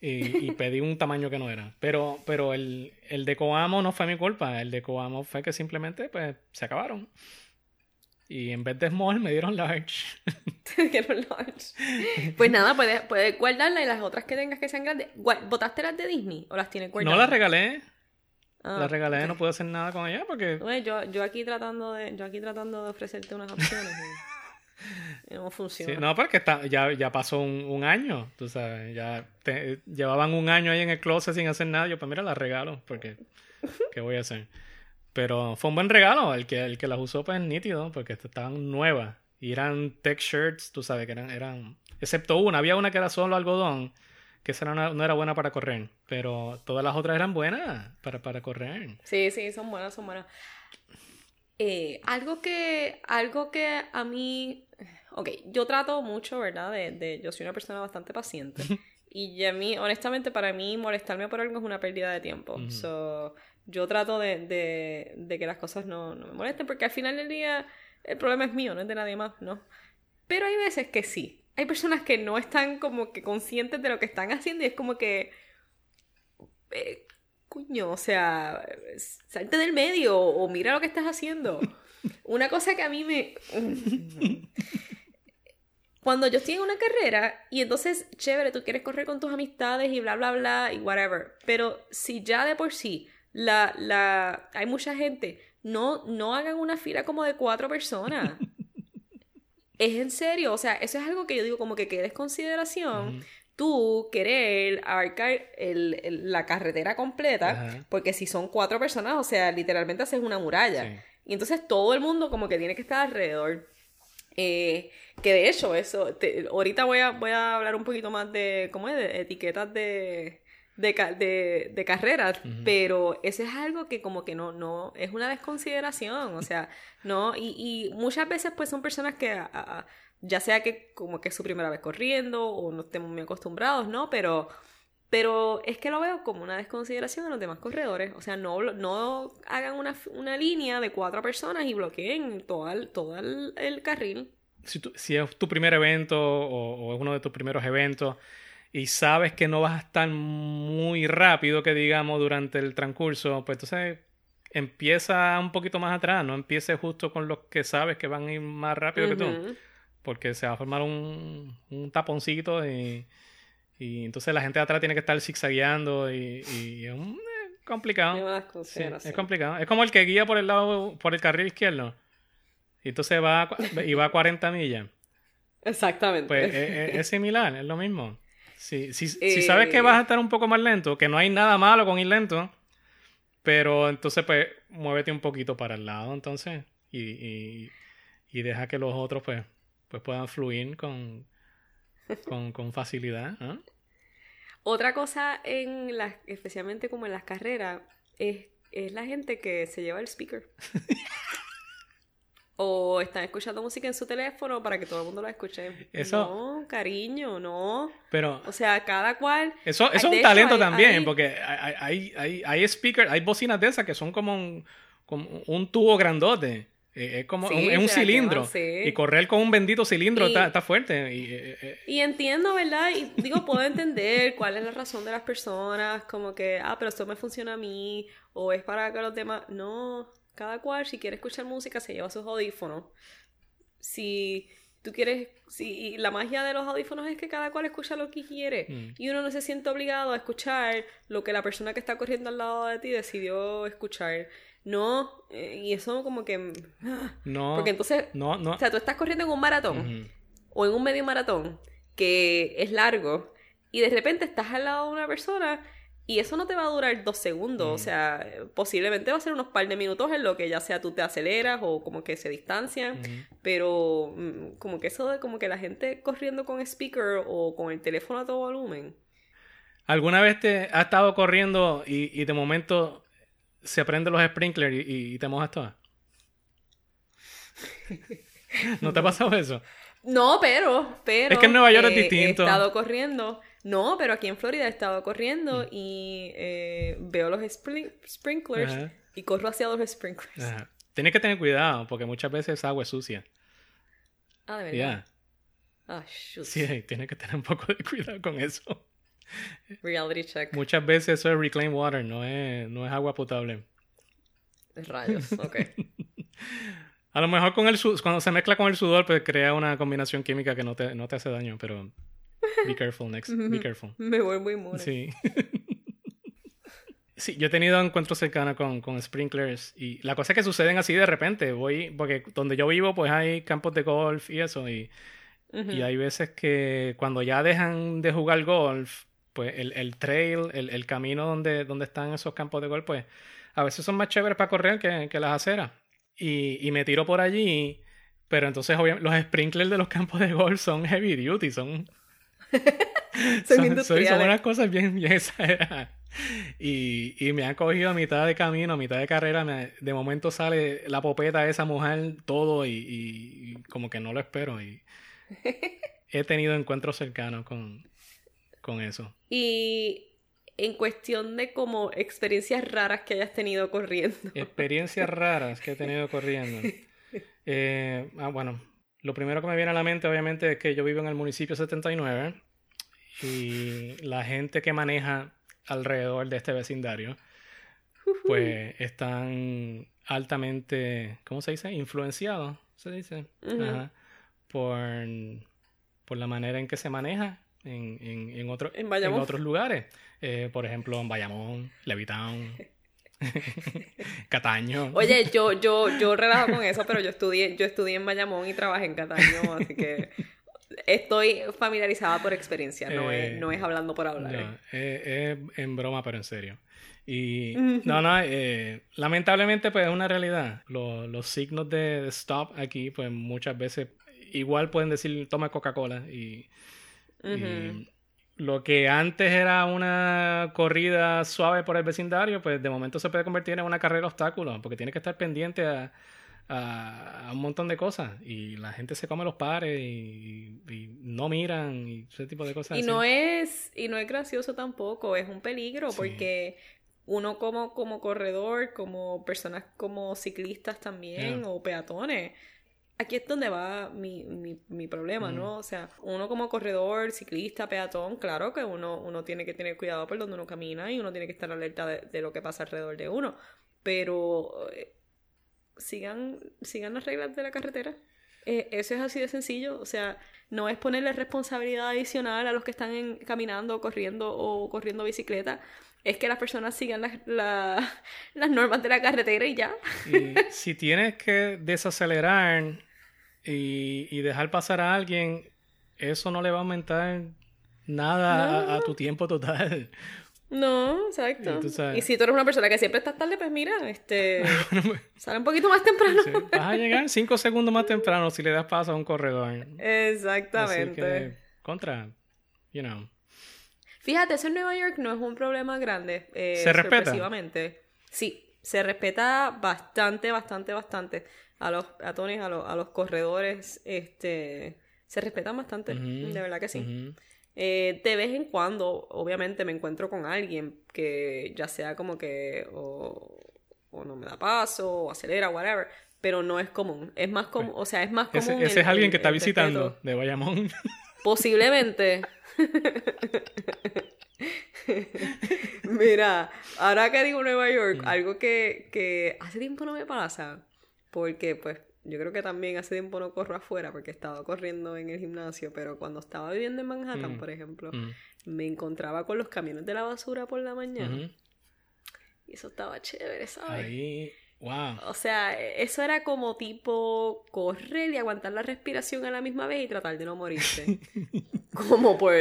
Y, y (laughs) pedí un tamaño que no era. Pero, pero el, el de Coamo no fue mi culpa. El de Coamo fue que simplemente pues, se acabaron. Y en vez de small me dieron large. (laughs) Que no large. Pues nada, puedes, puedes guardarla y las otras que tengas que sean grandes. ¿Botaste las de Disney o las tienes guardadas? No las regalé. Ah, las regalé, no pude hacer nada con ellas porque... Bueno, yo, yo aquí tratando de, yo aquí tratando de ofrecerte unas opciones y, (laughs) no funciona. Sí, no, porque está, ya, ya pasó un, un año, tú sabes, ya te- llevaban un año ahí en el closet sin hacer nada, yo pues mira, las regalo, porque (laughs) ¿qué voy a hacer? Pero fue un buen regalo, el que, el que las usó pues nítido, porque estaban nuevas, y eran tech shirts, tú sabes, que eran, eran, excepto una, había una que era solo algodón, que esa no era buena para correr, pero todas las otras eran buenas para, para correr. Sí, sí, son buenas, son buenas. Eh, algo que, algo que a mí, ok, yo trato mucho, ¿verdad? De, de- yo soy una persona bastante paciente. (laughs) Y a mí, honestamente, para mí molestarme por algo es una pérdida de tiempo. So, yo trato de, de, de que las cosas no, no me molesten, porque al final del día el problema es mío, no es de nadie más, ¿no? Pero hay veces que sí. Hay personas que no están como que conscientes de lo que están haciendo y es como que... eh, Coño, o sea, salte del medio o mira lo que estás haciendo. (laughs) Una cosa que a mí me... Cuando yo estoy en una carrera y entonces, chévere, tú quieres correr con tus amistades y bla, bla, bla y whatever. Pero si ya de por sí la, la, hay mucha gente, no, no hagan una fila como de cuatro personas. (laughs) es en serio, o sea, eso es algo que yo digo como que quedes consideración Ujú. tú querer abarcar el- el- la carretera completa, porque si son cuatro personas, o sea, literalmente haces una muralla. Sí. Y entonces todo el mundo como que tiene que estar alrededor. Eh, que de hecho, eso, te- ahorita voy a, voy a hablar un poquito más de, ¿cómo es? De etiquetas de, de, de, de carreras, pero eso es algo que como que no, no, es una desconsideración, o sea, no, y, y muchas veces pues son personas que, a- a- ya sea que como que es su primera vez corriendo o no estemos muy acostumbrados, ¿no? Pero, pero es que lo veo como una desconsideración de los demás corredores, o sea, no, no hagan una, una línea de cuatro personas y bloqueen todo el, todo el, el carril. si, es tu primer evento o, o es uno de tus primeros eventos y sabes que no vas a estar muy rápido, que digamos, durante el transcurso, pues entonces empieza un poquito más atrás, no empieces justo con los que sabes que van a ir más rápido que tú, porque se va a formar un, un taponcito y, y entonces la gente de atrás tiene que estar zigzagueando y, y es un- complicado. Es Sí, complicado. Es como el que guía por el lado, por el carril izquierdo. Y entonces va a, y va a 40 millas. Exactamente. Pues es, es- es similar, es lo mismo. Si, si, si Eh, sabes que vas a estar un poco más lento, que no hay nada malo con ir lento, pero entonces pues muévete un poquito para el lado entonces y, y, y deja que los otros pues, pues puedan fluir con, con, con facilidad. ¿no? Otra cosa en las, especialmente como en las carreras, es, es la gente que se lleva el speaker. (laughs) o están escuchando música en su teléfono para que todo el mundo la escuche. Eso- No, cariño, no. Pero O sea, cada cual. Eso, eso es un hecho, talento hay- también, hay- porque hay, hay, hay, hay speakers, hay bocinas de esas que son como un, como un tubo grandote. Eh, es como Sí, un, es un cilindro. sí. Y correr con un bendito cilindro Y- está, está fuerte. Y, eh, eh, Y entiendo, ¿verdad? Y digo, puedo entender cuál es la razón de las personas, como que, ah, pero esto me funciona a mí, o es para que los demás. No, cada cual, si quiere escuchar música, se lleva sus audífonos. Si tú quieres, si y la magia de los audífonos es que cada cual escucha lo que quiere, Mm. y uno no se siente obligado a escuchar lo que la persona que está corriendo al lado de ti decidió escuchar. No, eh, y eso como que... ah, no. Porque entonces, no, no. o sea, tú estás corriendo en un maratón o en un medio maratón que es largo y de repente estás al lado de una persona y eso no te va a durar dos segundos, Mm. o sea, eh, posiblemente va a ser unos par de minutos en lo que ya sea tú te aceleras o como que se distancian, Ujú. pero mm, como que eso de como que la gente corriendo con speaker o con el teléfono a todo volumen. ¿Alguna vez te has estado corriendo y, y de momento se prenden los sprinklers y, y te mojas toda? (laughs) ¿No te ha pasado eso? No, pero, pero. Es que en Nueva York es eh, distinto. He estado corriendo. No, pero aquí en Florida he estado corriendo Mm. y eh, veo los sprin- sprinklers Ajá. y corro hacia los sprinklers. Ajá. Tienes que tener cuidado porque muchas veces esa agua es sucia. Ah, de Ya. verdad. Ah, shoot. Sí, tienes que tener un poco de cuidado con eso. (laughs) Reality check. Muchas veces eso es reclaimed water, no es, no es agua potable. Rayos, (laughs) ok. A lo mejor con el cuando se mezcla con el sudor, pues crea una combinación química que no te, no te hace daño, pero be careful next, be careful. (laughs) Me vuelvo inmune. Sí. (laughs) Sí, yo he tenido encuentros cercanos con, con sprinklers y la cosa es que suceden así de repente. Voy, porque donde yo vivo, pues hay campos de golf y eso. Y, Ujú. y hay veces que cuando ya dejan de jugar golf, pues el, el trail, el, el camino donde, donde están esos campos de golf, pues a veces son más chéveres para correr que, que las aceras. Y, y me tiro por allí, pero entonces obviamente los sprinklers de los (laughs) campos de golf son heavy duty, son Son son, industriales. son unas cosas bien, bien exageradas. Y, y me han cogido a mitad de camino, a mitad de carrera. me- de momento sale la popeta de esa mujer, todo, y, y- y como que no lo espero. Y he tenido encuentros cercanos con, con eso. Y en cuestión de como experiencias raras que hayas tenido corriendo. Experiencias raras que he tenido corriendo. (laughs) Eh, ah, bueno, lo primero que me viene a la mente, obviamente, es que yo vivo en el municipio 79 y la gente que maneja alrededor de este vecindario, pues están altamente, ¿cómo se dice? Influenciados, se dice. Ajá. por, por la manera en que se maneja en, en, en, otro- En otros lugares. Eh, por ejemplo, en Bayamón, Levitown, (laughs) (laughs) Cataño. Oye, yo, yo, yo relajo con eso, pero yo estudié, yo estudié en Bayamón y trabajé en Cataño, así que estoy familiarizada por experiencia, no, Eh, es, no es hablando por hablar. No, eh, es en broma, pero en serio. Y no, no, eh, lamentablemente pues es una realidad. Lo- los signos de, de stop aquí pues muchas veces igual pueden decir toma Coca-Cola y. lo que antes era una corrida suave por el vecindario pues de momento se puede convertir en una carrera de obstáculos porque tiene que estar pendiente a, a- a un montón de cosas y la gente se come los pares y, y no miran y ese tipo de cosas. Y así. no es, y no es gracioso tampoco, es un peligro Sí. porque uno como, como corredor, como personas como ciclistas también Yeah. o peatones, aquí es donde va mi, mi, mi problema, ¿no? O sea, uno como corredor, ciclista, peatón, claro que uno, uno tiene que tener cuidado por donde uno camina y uno tiene que estar alerta de, de lo que pasa alrededor de uno, pero eh, sigan, sigan las reglas de la carretera. Eh, eso es así de sencillo, o sea, no es ponerle responsabilidad adicional a los que están en- caminando, corriendo o corriendo bicicleta, es que las personas sigan las, la- (laughs) las normas de la carretera y ya. Y si tienes que desacelerar y, y dejar pasar a alguien, eso no le va a aumentar nada a, a tu tiempo total. (laughs) No, exacto. Y. Y si tú eres una persona que siempre estás tarde, pues mira, este, (laughs) sale un poquito más temprano. Sí, vas a llegar cinco segundos más temprano si le das paso a un corredor. Así Exactamente. que, contra, you know. Fíjate, eso en Nueva York no es un problema grande. eh, ¿Se respeta? Sí, se respeta bastante, bastante, bastante. A los peatones, a los, a los corredores, este, se respetan bastante. De verdad que sí. Eh, de vez en cuando, obviamente, me encuentro con alguien que ya sea como que o, o no me da paso, o acelera, whatever. pero no es común. Es más común, o sea, es más común. Ese, ese el- es alguien que está visitando respeto. de Bayamón. (laughs) Posiblemente. (laughs) Mira, ahora que digo Nueva York, algo que, que hace tiempo no me pasa, porque pues yo creo que también hace tiempo no corro afuera porque estaba corriendo en el gimnasio, pero cuando estaba viviendo en Manhattan, Mm. por ejemplo, Mm, me encontraba con los camiones de la basura por la mañana y eso estaba chévere, ¿sabes? Ahí, wow. O sea, eso era como tipo correr y aguantar la respiración a la misma vez y tratar de no morirse. (laughs) como por,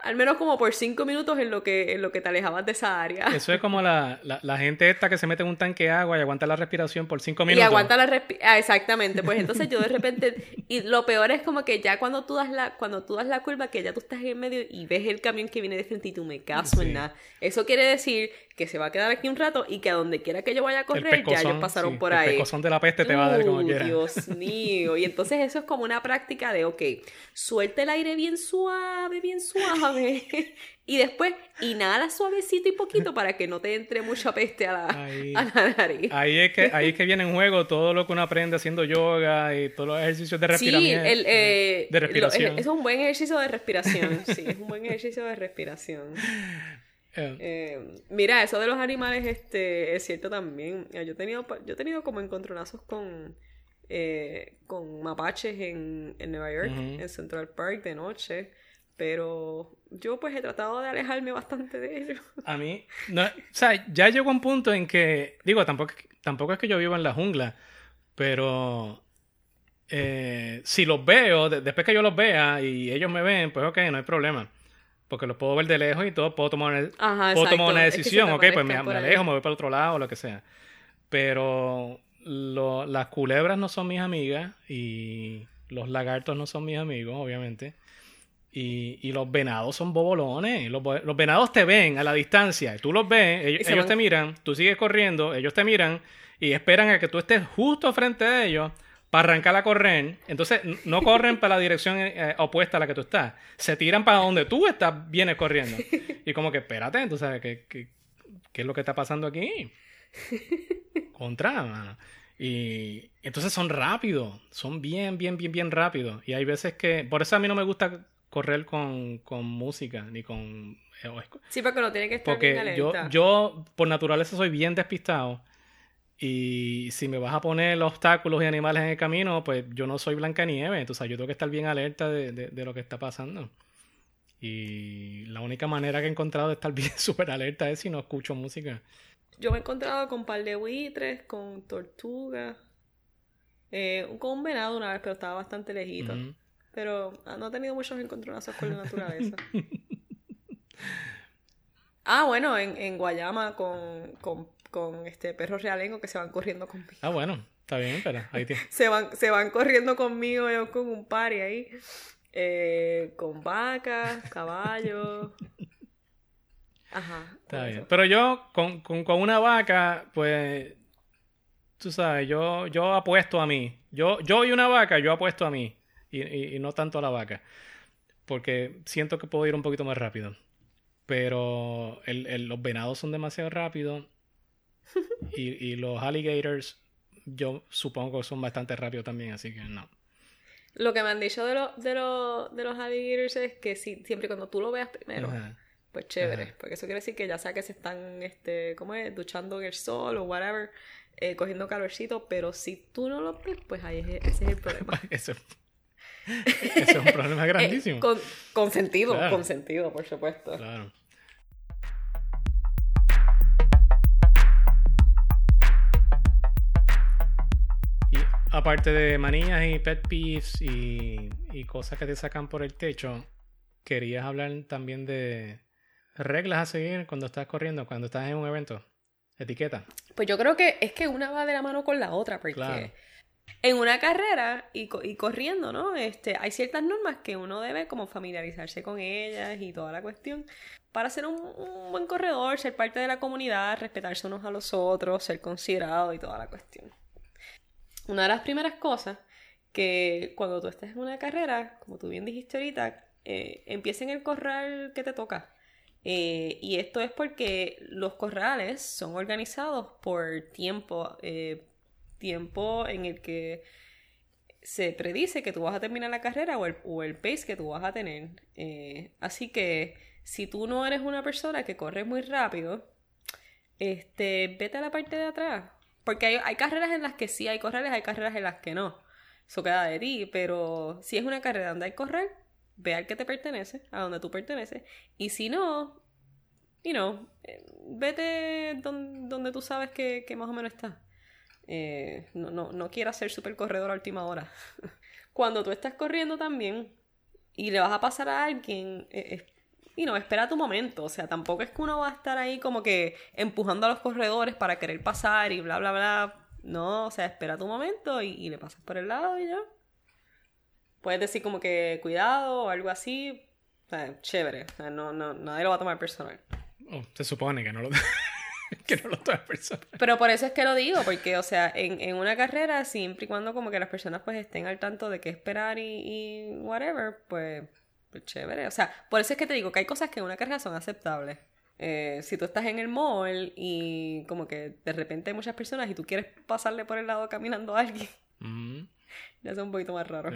al menos como por cinco minutos en lo que, en lo que te alejabas de esa área. (laughs) Eso es como la, la, la gente esta que se mete en un tanque de agua y aguanta la respiración por cinco Y minutos. aguanta la respiración. Ah, exactamente. Pues entonces yo de repente. Y lo peor es como que ya cuando tú das la, cuando tú das la curva, que ya tú estás en medio y ves el camión que viene de frente y tú me caso Sí. en nada. Eso quiere decir que se va a quedar aquí un rato y que a donde quiera que yo vaya a El correr, ya ellos pasaron sí, por el ahí. pescozón de la peste te va a dar como Uh, quiera. Dios (laughs) mío. Y entonces eso es como una práctica de, ok, suelta el aire bien suave, bien suave. (laughs) y después inhala suavecito y poquito para que no te entre mucha peste a la, Ahí. a la nariz. Ahí es, que, ahí es que viene en juego todo lo que uno aprende haciendo yoga y todos los ejercicios de Sí, respiración. el, eh, de lo- respiración. es, es un buen ejercicio de respiración. Sí, es un buen ejercicio de respiración. (laughs) Eh, Eh, mira, eso de los animales este, es cierto también. Eh, Yo he tenido, yo he tenido como encontronazos con, eh, con mapaches en, en Nueva York, en Central Park de noche. Pero yo pues he tratado de alejarme bastante de ellos. (laughs) A mí, no, o sea, ya llegó un punto en que, digo, tampoco, tampoco es que yo viva en la jungla, pero eh, si los veo, de- después que yo los vea y ellos me ven, pues ok, no hay problema. Porque los puedo ver de lejos y todo, puedo tomar, Ajá, puedo tomar una Es que decisión, te ok, pues me, alejo, me voy para el otro lado o lo que sea. Pero lo- las culebras no son mis amigas y los lagartos no son mis amigos, obviamente. Y, y los venados son bobolones. Los, los venados te ven a la distancia. Tú los ves, ellos, te miran, tú sigues corriendo, ellos te miran y esperan a que tú estés justo frente de ellos para arrancar a correr. Entonces no corren para la dirección eh, opuesta a la que tú estás. Se tiran para donde tú estás, vienes corriendo. Y como que espérate, tú sabes, ¿qué, qué, qué es lo que está pasando aquí? Contra, mano. Y entonces son rápidos, son bien, bien, bien, bien rápidos. Y hay veces que, por eso a mí no me gusta correr con, con música, ni con... eh, Sí, porque no tiene que estar bien Porque yo, alerta. yo, por naturaleza, soy bien despistado. Y si me vas a poner obstáculos y animales en el camino, pues yo no soy Blancanieves. Entonces yo tengo que estar bien alerta de, de- de lo que está pasando. Y la única manera que he encontrado de estar (laughs) bien súper alerta es si no escucho música. Yo me he encontrado con un par de buitres, con tortugas, eh, con un venado una vez, pero estaba bastante lejito. Pero ah, no he tenido muchos encontronazos con la naturaleza. (laughs) ah, bueno, en, en Guayama con, con, con este perro realengo que se van corriendo conmigo. Ah, bueno, está bien, pero ahí tiene. (laughs) Se van, se van corriendo conmigo, yo con un party ahí. eh, con vacas, caballos. Ajá. Está bien. Pero yo, con, con, con una vaca, pues, tú sabes, yo, yo apuesto a mí. Yo, yo y una vaca, yo apuesto a mí. Y, y- y no tanto a la vaca. Porque siento que puedo ir un poquito más rápido. Pero el- el- los venados son demasiado rápidos. (laughs) Y, y los alligators, yo supongo que son bastante rápidos también, así que no. Lo que me han dicho de, lo- de, lo- de los alligators es que si, siempre y cuando tú lo veas primero, Ajá. pues chévere. Ajá. Porque eso quiere decir que ya sea que se están, este, ¿cómo es? Duchando en el sol o whatever, eh, cogiendo calorcito, pero si tú no lo ves, pues ahí es, ese es el (laughs) problema. Ese, (laughs) ese es un problema Eh, grandísimo. con, con sentido, Claro. con sentido, por supuesto. Claro. Y aparte de manías y pet peeves y, y cosas que te sacan por el techo, querías hablar también de reglas a seguir cuando estás corriendo, cuando estás en un evento. Etiqueta. Pues yo creo que es que una va de la mano con la otra, porque Claro. En una carrera y, co- y corriendo, ¿no? Este, hay ciertas normas que uno debe como familiarizarse con ellas y toda la cuestión para ser un, buen corredor, ser parte de la comunidad, respetarse unos a los otros, ser considerado y toda la cuestión. Una de las primeras cosas que cuando tú estás en una carrera, como tú bien dijiste ahorita, eh, en el corral que te toca. Eh, y esto es porque los corrales son organizados por tiempo, eh, tiempo en el que se predice que tú vas a terminar la carrera o el, o el pace que tú vas a tener. Eh, así que si tú no eres una persona que corre muy rápido, este, vete a la parte de atrás. Porque hay, hay carreras en las que sí hay correr, hay carreras en las que no. Eso queda de ti, pero si es una carrera donde hay correr, ve al que te pertenece, a donde tú perteneces. Y si no, you know, eh, vete donde, tú sabes que, que más o menos está. Eh, no, no, no quieras ser super corredor a última hora. (laughs) Cuando tú estás corriendo también y le vas a pasar a alguien, eh, y no, espera tu momento. O sea, tampoco es que uno va a estar ahí como que empujando a los corredores para querer pasar y bla, bla, bla. No, o sea, espera tu momento y, le pasas por el lado y ya. Puedes decir como que cuidado o algo así. O sea, chévere. O sea, no, no, nadie lo va a tomar personal. Oh, se supone que no lo... (laughs) que no lo personal. Pero por eso es que lo digo, porque, o sea, en, en, una carrera, siempre y cuando como que las personas pues estén al tanto de qué esperar y, y whatever, pues, pues, chévere. O sea, por eso es que te digo que hay cosas que en una carrera son aceptables. Eh, si tú estás en el mall y como que de repente hay muchas personas y tú quieres pasarle por el lado caminando a alguien, (laughs) ya es un poquito más raro.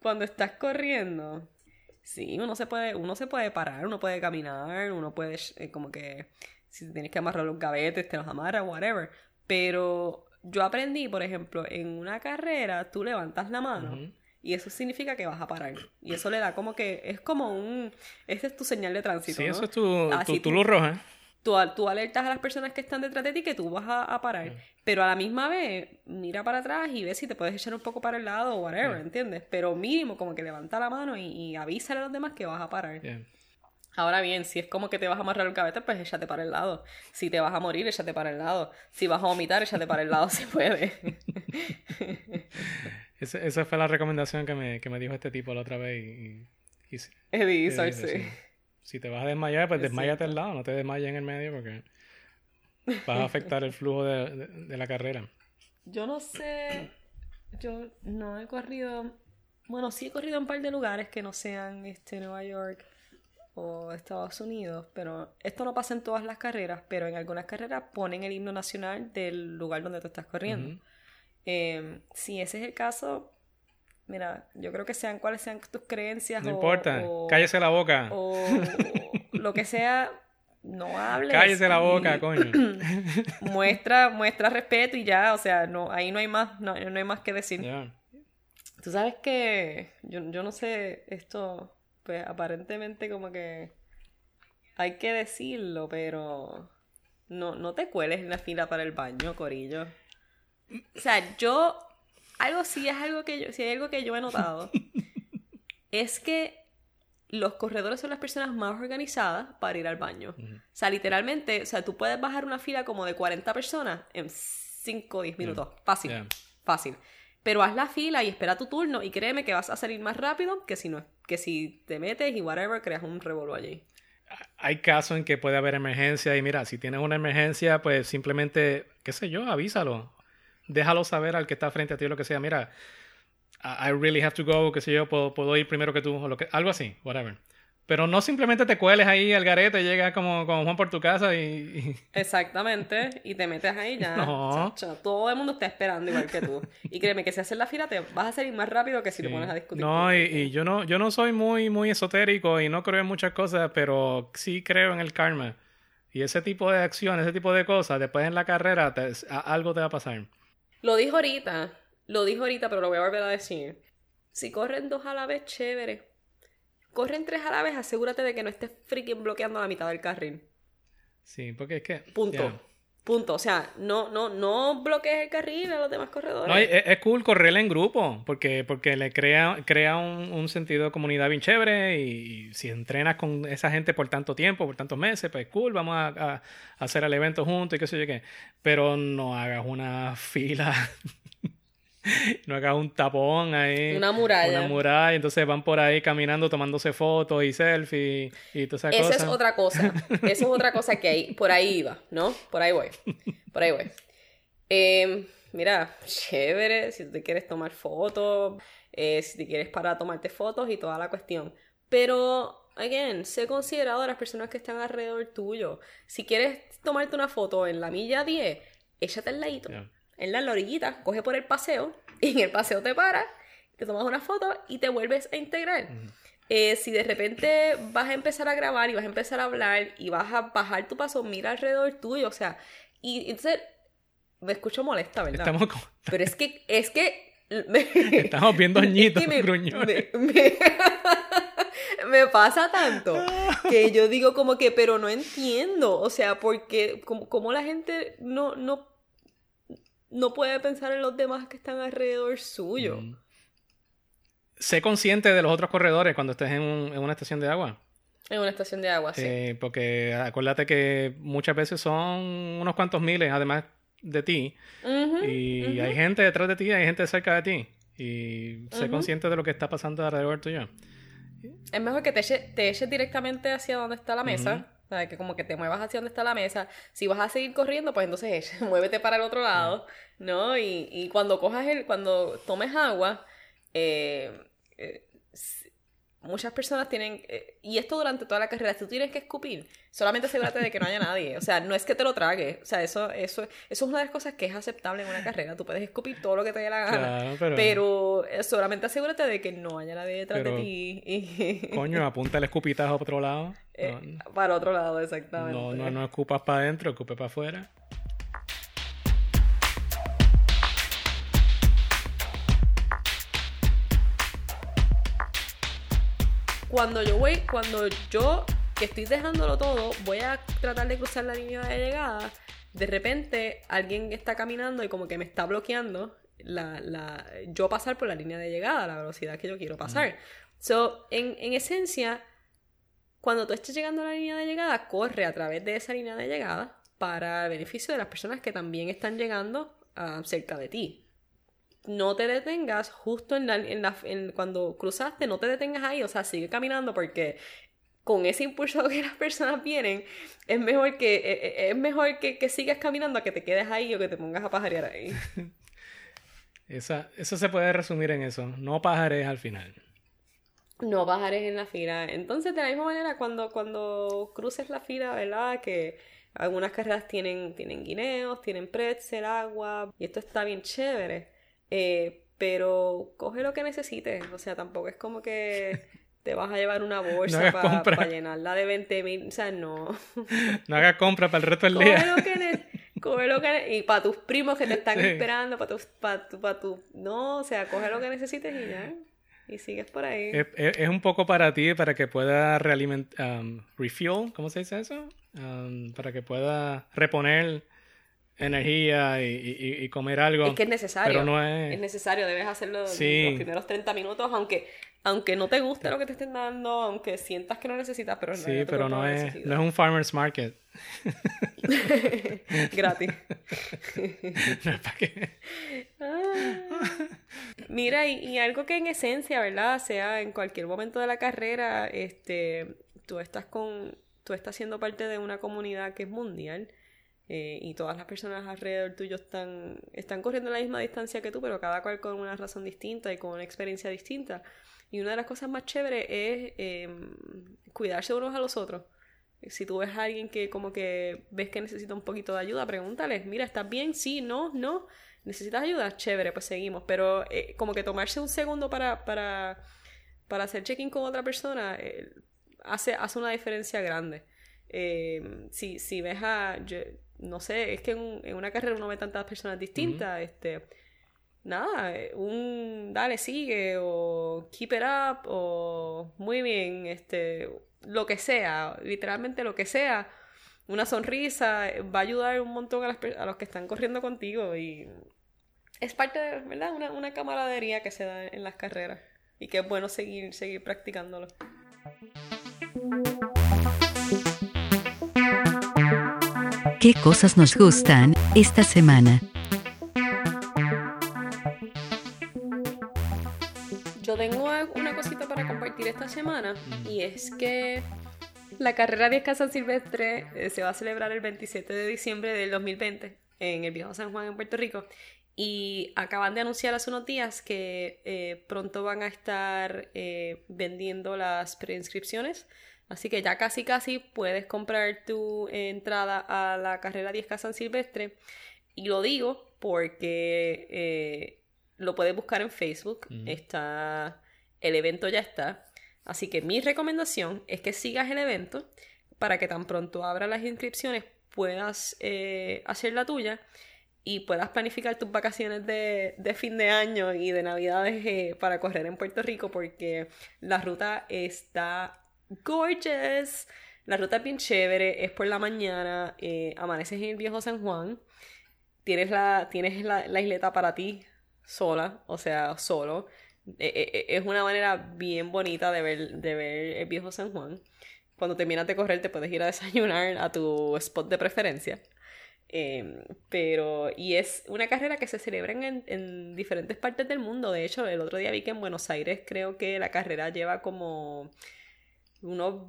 Cuando estás corriendo, sí, uno se puede, uno se puede parar, uno puede caminar, uno puede eh, como que si tienes que amarrar los gavetes, te los amarras, whatever. Pero yo aprendí, por ejemplo, en una carrera, tú levantas la mano y eso significa que vas a parar. Y eso le da como que, es como un, esa es tu señal de tránsito. Sí, eso es tu, tu, luz roja. Tú, tú, alertas a las personas que están detrás de ti que tú vas a, parar. Pero a la misma vez, mira para atrás y ve si te puedes echar un poco para el lado o whatever, ¿entiendes? Pero mínimo, como que levanta la mano y, y avísale a los demás que vas a parar. Ahora bien, si es como que te vas a amarrar el cabete, pues échate para el lado. Si te vas a morir, échate para el lado. Si vas a vomitar, échate para el lado (laughs) si puede. (laughs) esa, fue la recomendación que me, que me dijo este tipo la otra vez. Y, y, sí. Si te vas a desmayar, pues desmayate al lado, no te desmayes en el medio porque vas a afectar el flujo de, de la carrera. Yo no sé, yo no he corrido, bueno, sí he corrido en un par de lugares que no sean este Nueva York o Estados Unidos, pero esto no pasa en todas las carreras, pero en algunas carreras ponen el himno nacional del lugar donde tú estás corriendo. Em, si ese es el caso, mira, yo creo que sean cuáles sean tus creencias. No importa, cállese la boca. O lo que sea, no hables. Cállese la boca, (clears throat) coño. muestra, muestra respeto y ya, o sea, no, ahí no hay más, no, hay más que decir. Tú sabes que yo, yo no sé esto pues aparentemente como que hay que decirlo, pero no, no te cueles en la fila para el baño, Corillo. O sea, yo, algo sí es algo que yo, si hay algo que yo he notado, (laughs) es que los corredores son las personas más organizadas para ir al baño. O sea, literalmente, o sea, tú puedes bajar una fila como de 40 personas en 5 o 10 minutos. Fácil. Fácil. Pero haz la fila y espera tu turno y créeme que vas a salir más rápido que si no que si te metes y whatever creas un revuelo allí. Hay casos en que puede haber emergencia y mira, si tienes una emergencia, pues simplemente, qué sé yo, avísalo. Déjalo saber al que está frente a ti o lo que sea. Mira, I really have to go, qué sé yo, puedo, puedo ir primero que tú o lo que, algo así, whatever. Pero no simplemente te cueles ahí al garete, llegas como, como Juan por tu casa y, Exactamente, y te metes ahí ya. No. todo el mundo está esperando igual que tú. Y créeme que si haces la fila te vas a salir más rápido que si te pones a discutir. No, y, yo no yo no soy muy, muy esotérico y no creo en muchas cosas, pero sí creo en el karma. Y ese tipo de acción, ese tipo de cosas, después en la carrera algo te va a pasar. Lo dijo ahorita, lo dijo ahorita, pero lo voy a volver a decir. Si corren dos a la vez, chévere corren tres a la vez, asegúrate de que no estés freaking bloqueando la mitad del carril. Sí, porque es que. Punto. Punto. O sea, no, no, no bloquees el carril a los demás corredores. No, es, cool correr en grupo, porque, porque le crea, crea un, sentido de comunidad bien chévere. Y, si entrenas con esa gente por tanto tiempo, por tantos meses, pues cool, vamos a, hacer el evento juntos y qué sé yo qué. Pero no hagas una (laughs) fila (laughs) no hagas un tapón ahí. Una muralla. Una muralla. Entonces van por ahí caminando, tomándose fotos y selfies y todas esas Esa cosas. es otra cosa. (laughs) Esa es otra cosa que hay. Por ahí iba, ¿no? Por ahí voy. Por ahí voy. Em, mira, chévere. Si te quieres tomar fotos, eh, si te quieres parar a tomarte fotos y toda la cuestión. Pero, again, sé considerado a las personas que están alrededor tuyo. Si quieres tomarte una foto en la milla 10, échate al ladito en la orillita, coge por el paseo (laughs) y en el paseo te paras, te tomas una foto y te vuelves a integrar. Eh, si de repente vas a empezar a grabar y vas a empezar a hablar y vas a bajar tu paso, mira alrededor tuyo, o sea, y entonces me escucho molesta, ¿verdad? Estamos como- (laughs) Pero es que, es que... (laughs) Estamos viendo añitos, Es que me- gruñones. me- me- me pasa tanto que yo digo como que, pero no entiendo, o sea, porque como, como la gente no, no, no puede pensar en los demás que están alrededor suyo. Mm. Sé consciente de los otros corredores cuando estés en, un- en una estación de agua. En una estación de agua, sí. Eh, porque acuérdate que muchas veces son unos cuantos miles además de ti. Y hay gente detrás de ti, hay gente cerca de ti. Y sé consciente de lo que está pasando alrededor tuyo. Es mejor que te eches, te eches directamente hacia donde está la mesa. O sea, que como que te muevas hacia donde está la mesa. Si vas a seguir corriendo, pues entonces (laughs) muévete para el otro lado, ¿no? Y, y cuando cojas el, cuando tomes agua, eh, eh, muchas personas tienen, eh, y esto durante toda la carrera, si tú tienes que escupir, solamente asegúrate de que no haya nadie. O sea, no es que te lo tragues. O sea, eso, eso, eso es una de las cosas que es aceptable en una carrera. Tú puedes escupir todo lo que te dé la gana. Claro, pero, Pero eh, solamente asegúrate de que no haya nadie detrás Pero, de ti. Y... (laughs) coño, apunta el escupitajo para otro lado. Eh, No, para otro lado, exactamente. no, no, no escupas para adentro, escupe para afuera. Cuando yo voy, cuando yo que estoy dejándolo todo, voy a tratar de cruzar la línea de llegada, de repente alguien está caminando y como que me está bloqueando la, la, yo pasar por la línea de llegada, la velocidad que yo quiero pasar. So, en, en esencia, cuando tú estés llegando a la línea de llegada, corre a través de esa línea de llegada para el beneficio de las personas que también están llegando ah, cerca de ti. No te detengas justo en la, en la- en- cuando cruzaste, no te detengas ahí, o sea, sigue caminando porque con ese impulso (laughs) que las personas vienen, es mejor que, eh, eh, es mejor que, que sigas caminando a que te quedes ahí o que te pongas a pajarear ahí. (laughs) Esa, eso se puede resumir en eso. No pajares al final. No bajares en la fila. Entonces, de la misma manera, cuando, cuando cruces la fila, ¿verdad? Que algunas carreras tienen, tienen guineos, tienen pretzel, agua, y esto está bien chévere. Eh, pero coge lo que necesites. O sea, tampoco es como que (laughs) te vas a llevar una bolsa para compra. llenarla de 20 mil. O sea, no. (laughs) No hagas compra para el resto del Coge día. lo que ne- coge lo que y para tus primos que te están Sí. esperando, para tus, para tu, para tu, no, o sea, coge lo que necesites y ya, y sigues por ahí. Es, un poco para ti, para que pueda realimentar, refuel, ¿cómo se dice eso? Um, para que pueda reponer energía y, y- y comer algo. Es que es necesario. Pero no es... Es necesario, debes hacerlo Sí. los primeros 30 minutos, aunque, aunque no te guste lo que te estén dando, aunque sientas que no necesitas, pero en Sí, pero no es, no es un farmer's market. (laughs) Gratis. (laughs) No es para que... Ah. Mira, y, y algo que en esencia, ¿verdad? Sea en cualquier momento de la carrera, este, tú estás con, tú estás siendo parte de una comunidad que es mundial eh, y todas las personas alrededor tuyo están, están corriendo la misma distancia que tú, pero cada cual con una razón distinta y con una experiencia distinta. Y una de las cosas más chéveres es eh, cuidarse unos a los otros. Si tú ves a alguien que como que ves que necesita un poquito de ayuda, pregúntales, mira, ¿estás bien? Sí, no, no. ¿Necesitas ayuda? Chévere, pues seguimos. Pero eh, como que tomarse un segundo para, para, para hacer check-in con otra persona eh, hace, hace una diferencia grande. Eh, si, si ves a, no sé, es que en, en una carrera uno ve tantas personas distintas, este, nada, un dale, sigue, o keep it up, o muy bien, este, lo que sea, literalmente lo que sea, una sonrisa, va a ayudar un montón a, las a los que están corriendo contigo y es parte de, ¿verdad? Una, una camaradería que se da en las carreras y que es bueno seguir, seguir practicándolo. ¿Qué cosas nos gustan esta semana? Yo tengo una cosita para compartir esta semana y es que la carrera 10K San Silvestre eh, se va a celebrar el 27 de diciembre del 2020 en el Viejo San Juan en Puerto Rico y acaban de anunciar hace unos días que eh, pronto van a estar eh, vendiendo las preinscripciones. Así que ya casi casi puedes comprar tu entrada a la carrera 10K San Silvestre. Y lo digo porque eh, lo puedes buscar en Facebook. Está. El evento ya está. Así que mi recomendación es que sigas el evento para que tan pronto abra las inscripciones puedas eh, hacer la tuya y puedas planificar tus vacaciones de, fin de año y de navidades eh, para correr en Puerto Rico porque la ruta está gorgeous. La ruta es bien chévere, es por la mañana, eh, amaneces en el viejo San Juan, tienes la, tienes la, isleta para ti sola, o sea, solo. es una manera bien bonita de ver, de ver el viejo San Juan cuando terminas de correr te puedes ir a desayunar a tu spot de preferencia. Em, pero, y es una carrera que se celebra en, en, diferentes partes del mundo. De hecho, el otro día vi que en Buenos Aires creo que la carrera lleva como unos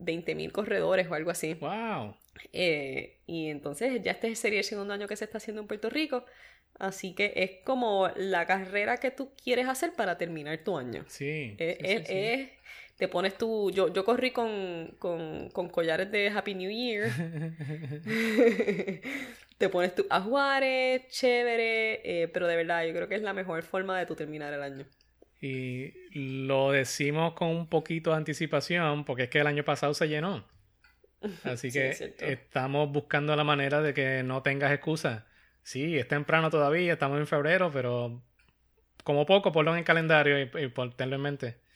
20.000 corredores o algo así. ¡Wow! Eh, y entonces ya este sería el segundo año que se está haciendo en Puerto Rico. Así que es como la carrera que tú quieres hacer para terminar tu año. Sí. Eh, sí, sí, es te pones tu... Yo, yo corrí con, con, con collares de Happy New Year. (laughs) te pones tu ajuares, chévere, eh, pero de verdad yo creo que es la mejor forma de tu terminar el año. Y lo decimos con un poquito de anticipación porque es que el año pasado se llenó. Así (laughs) que estamos buscando la manera de que no tengas excusa. Sí, es temprano todavía, estamos en febrero, pero como poco ponlo en el calendario y, y tenlo en mente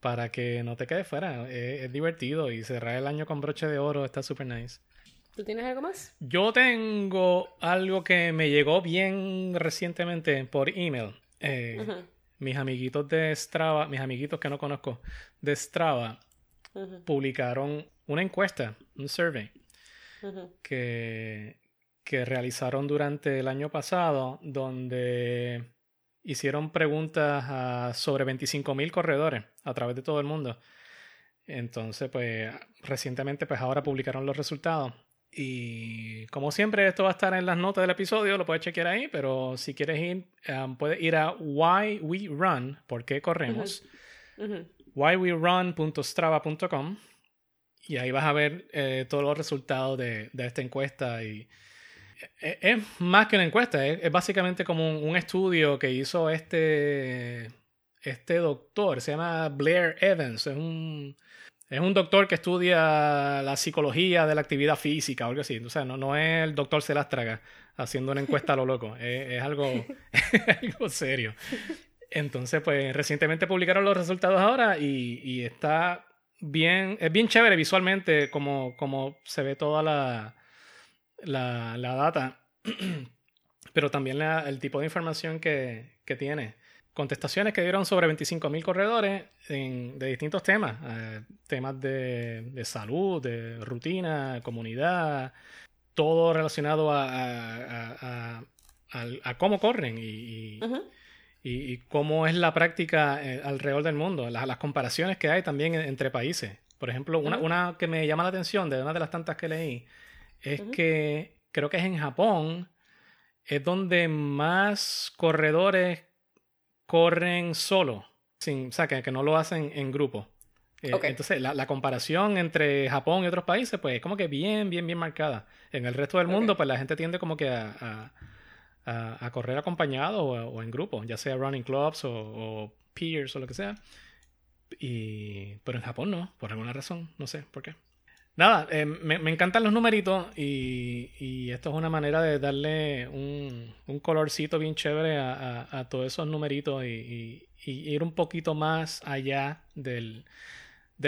para que no te quedes fuera. Es, divertido y cerrar el año con broche de oro está súper nice. ¿Tú tienes algo más? Yo tengo algo que me llegó bien recientemente por email. Eh, mis amiguitos de Strava, mis amiguitos que no conozco de Strava, publicaron una encuesta, un survey, que, que realizaron durante el año pasado, donde hicieron preguntas a sobre 25.000 corredores a través de todo el mundo. Entonces, pues recientemente, pues ahora publicaron los resultados. Y como siempre, esto va a estar en las notas del episodio, lo puedes chequear ahí, pero si quieres ir, um, puedes ir a Why We Run, ¿por qué corremos? whywerun.strava.com y ahí vas a ver eh, todos los resultados de, de esta encuesta y e, es, más que una encuesta, es, básicamente como un, estudio que hizo este, este doctor, se llama Blair Evans, es un, es un doctor que estudia la psicología de la actividad física o algo así, o sea, no, no es el doctor Celástraga haciendo una encuesta a lo loco, (laughs) es, algo, (laughs) algo serio. Entonces, pues recientemente publicaron los resultados ahora y, está bien, es bien chévere visualmente como, como se ve toda la la, la data, (clears throat) pero también el tipo de información que, que, tiene. Contestaciones que dieron sobre 25.000 corredores en, de distintos temas, eh, temas de, de, salud, de rutina, comunidad, todo relacionado a, a, a, cómo corren y, y, cómo es la práctica eh, alrededor del mundo, las, las comparaciones que hay también entre países. Por ejemplo, una, una que me llama la atención de una de las tantas que leí es que creo que es en Japón, es donde más corredores corren solo, sin, o sea, que, no lo hacen en grupo. Eh, entonces, la, comparación entre Japón y otros países, pues es como que bien, bien, bien marcada. En el resto del mundo, pues la gente tiende como que a, a, correr acompañado o, en grupo, ya sea running clubs o, o, peers o lo que sea. Y, pero en Japón no, por alguna razón, no sé por qué. Nada, eh, me, encantan los numeritos y, esto es una manera de darle un, colorcito bien chévere a, todos esos numeritos y, ir un poquito más allá del,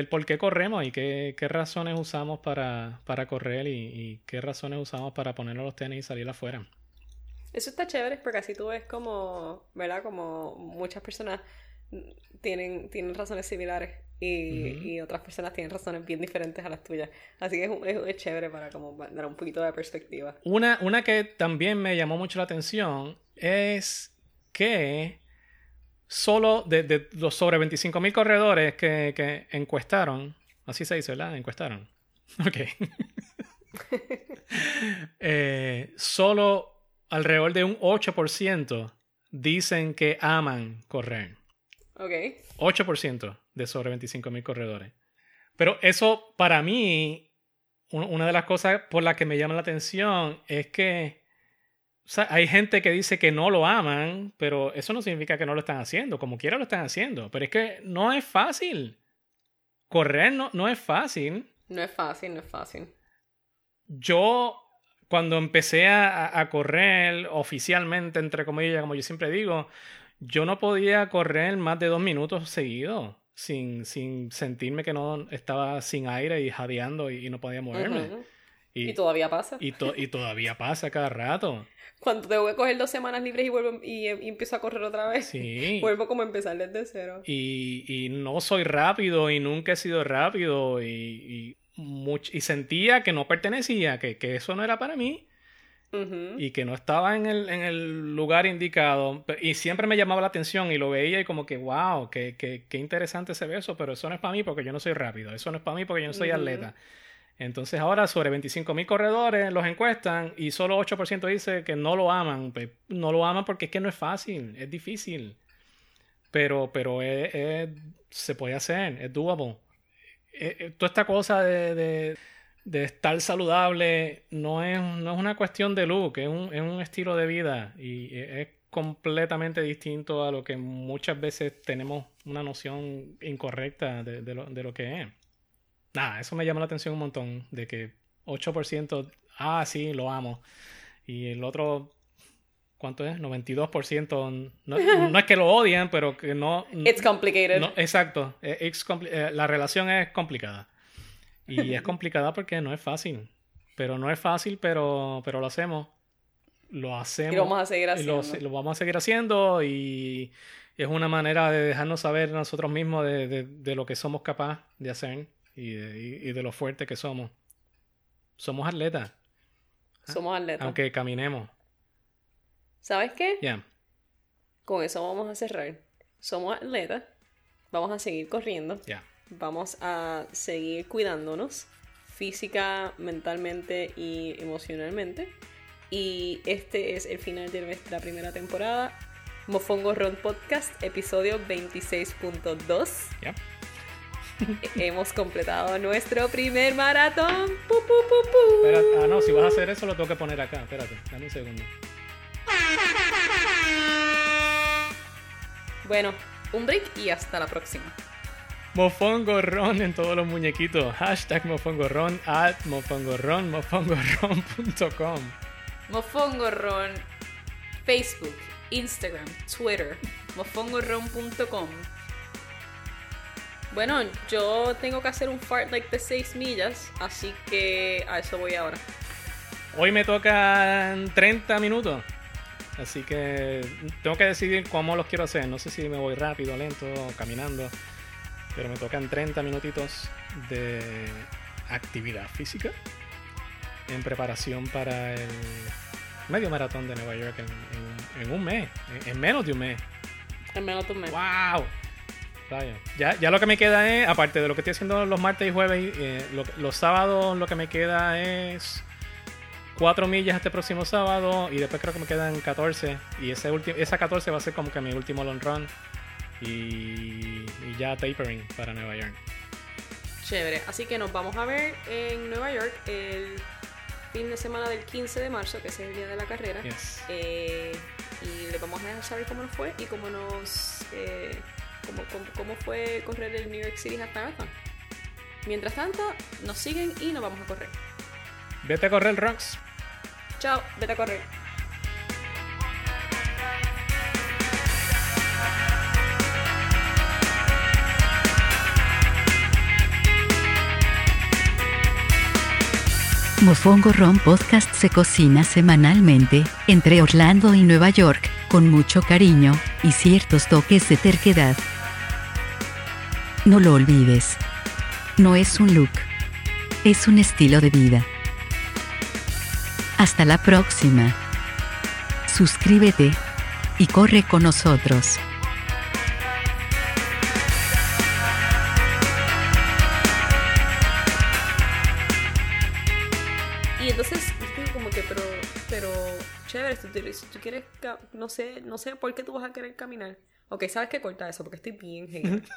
por qué corremos y qué, razones usamos para, correr y, qué razones usamos para ponernos los tenis y salir afuera. Eso está chévere porque así tú ves como, ¿verdad? Como muchas personas tienen, tienen razones similares y, otras personas tienen razones bien diferentes a las tuyas. Así que es, chévere para como dar un poquito de perspectiva. Una, una que también me llamó mucho la atención es que solo de, los sobre 25.000 corredores que, que, encuestaron, así se dice, ¿verdad? Encuestaron. (laughs) Ok. (laughs) Eh, solo alrededor de un 8% dicen que aman correr. Ok. 8% de sobre 25.000 corredores. Pero eso, para mí, una de las cosas por las que me llama la atención es que O sea, hay gente que dice que no lo aman, pero eso no significa que no lo están haciendo. Como quiera lo están haciendo. Pero es que no es fácil. Correr no, no es fácil. No es fácil, no es fácil. Yo, cuando empecé a, a correr oficialmente, entre comillas, como yo siempre digo, yo no podía correr más de dos minutos seguidos sin, sin sentirme que no estaba sin aire y jadeando y, y no podía moverme. Y, todavía pasa. y, to- y todavía pasa cada rato. (laughs) Cuando tengo que coger dos semanas libres y vuelvo y, empiezo a correr otra vez, Sí. (laughs) vuelvo como a empezar desde cero. Y, y no soy rápido y nunca he sido rápido y, y, much- y sentía que no pertenecía, que, que eso no era para mí Y que no estaba en el, en el lugar indicado. Y siempre me llamaba la atención y lo veía y como que, wow, qué, qué, qué interesante se ve eso, pero eso no es para mí porque yo no soy rápido, eso no es para mí porque yo no soy atleta. Entonces ahora sobre 25 mil corredores los encuestan y solo 8% dice que no lo aman. Pues, no lo aman porque es que no es fácil, es difícil. Pero, pero es- es- se puede hacer, es doable. Eh, eh, toda esta cosa de, de- de estar saludable no es, no es una cuestión de look, es un, es un estilo de vida y e- es completamente distinto a lo que muchas veces tenemos una noción incorrecta de, de lo, de lo que es. Nada, eso me llama la atención un montón, de que 8%, ah, sí, lo amo. Y el otro, ¿cuánto es? 92%, no, no es que lo odian, pero que no... It's complicated. No, exacto. It's compli- eh, la relación es complicada. Y es complicada porque no es fácil. Pero no es fácil, pero, pero lo hacemos. Lo hacemos. y lo vamos a seguir haciendo. lo, lo vamos a seguir haciendo y es una manera de dejarnos saber nosotros mismos de, de- de lo que somos capaces de hacer y de, y- y de lo fuerte que somos. Somos atletas, Somos atletas. aunque caminemos. ¿Sabes qué? Ya. Con eso vamos a cerrar. Somos atletas. Vamos a seguir corriendo. Ya. Vamos a seguir cuidándonos física, mentalmente y emocionalmente. Y este es el final de nuestra primera temporada. Mofongo Ron Podcast, episodio 26.2. Ya. (laughs) Hemos completado nuestro primer maratón. Pu, ah, no, si vas a hacer eso lo tengo que poner acá. Espérate, dame un segundo. Bueno, un break y hasta la próxima. Mofongorron en todos los muñequitos. Hashtag mofongorron, at mofongorron, mofongorron.com. Mofongorron, Facebook, Instagram, Twitter, mofongorron.com. Bueno, yo tengo que hacer un fart like de 6 millas, así que a eso voy ahora. Hoy me tocan 30 minutos. Así que tengo que decidir cómo los quiero hacer. No sé si me voy rápido, lento, caminando. Pero me tocan 30 minutitos de actividad física en preparación para el medio maratón de Nueva York en, en- en un mes, en, en menos de un mes. Al menos tú me. ¡Wow! Vaya. Ya, ya lo que me queda es, aparte de lo que estoy haciendo los martes y jueves, eh, lo- los sábados lo que me queda es 4 millas este próximo sábado y después creo que me quedan 14 y ese esa 14 va a ser como que mi último long run y, y ya tapering para Nueva York. Chévere. Así que nos vamos a ver en Nueva York el fin de semana del 15 de marzo, que es el día de la carrera. Yes. Eh, y les vamos a dejar saber cómo nos fue y cómo nos eh, cómo, cómo- cómo fue correr el New York City Half Marathon. Mientras tanto, nos siguen y nos vamos a correr. Vete a correr, Rocks. Chao, vete a correr. Mofongo Ron Podcast se cocina semanalmente, entre Orlando y Nueva York, con mucho cariño, y ciertos toques de terquedad. No lo olvides. No es un look. Es un estilo de vida. Hasta la próxima. Suscríbete. Y corre con nosotros. Chévere, si tú, si tú quieres, no sé, no sé por qué tú vas a querer caminar. Ok, sabes que corta eso, porque estoy bien. (laughs)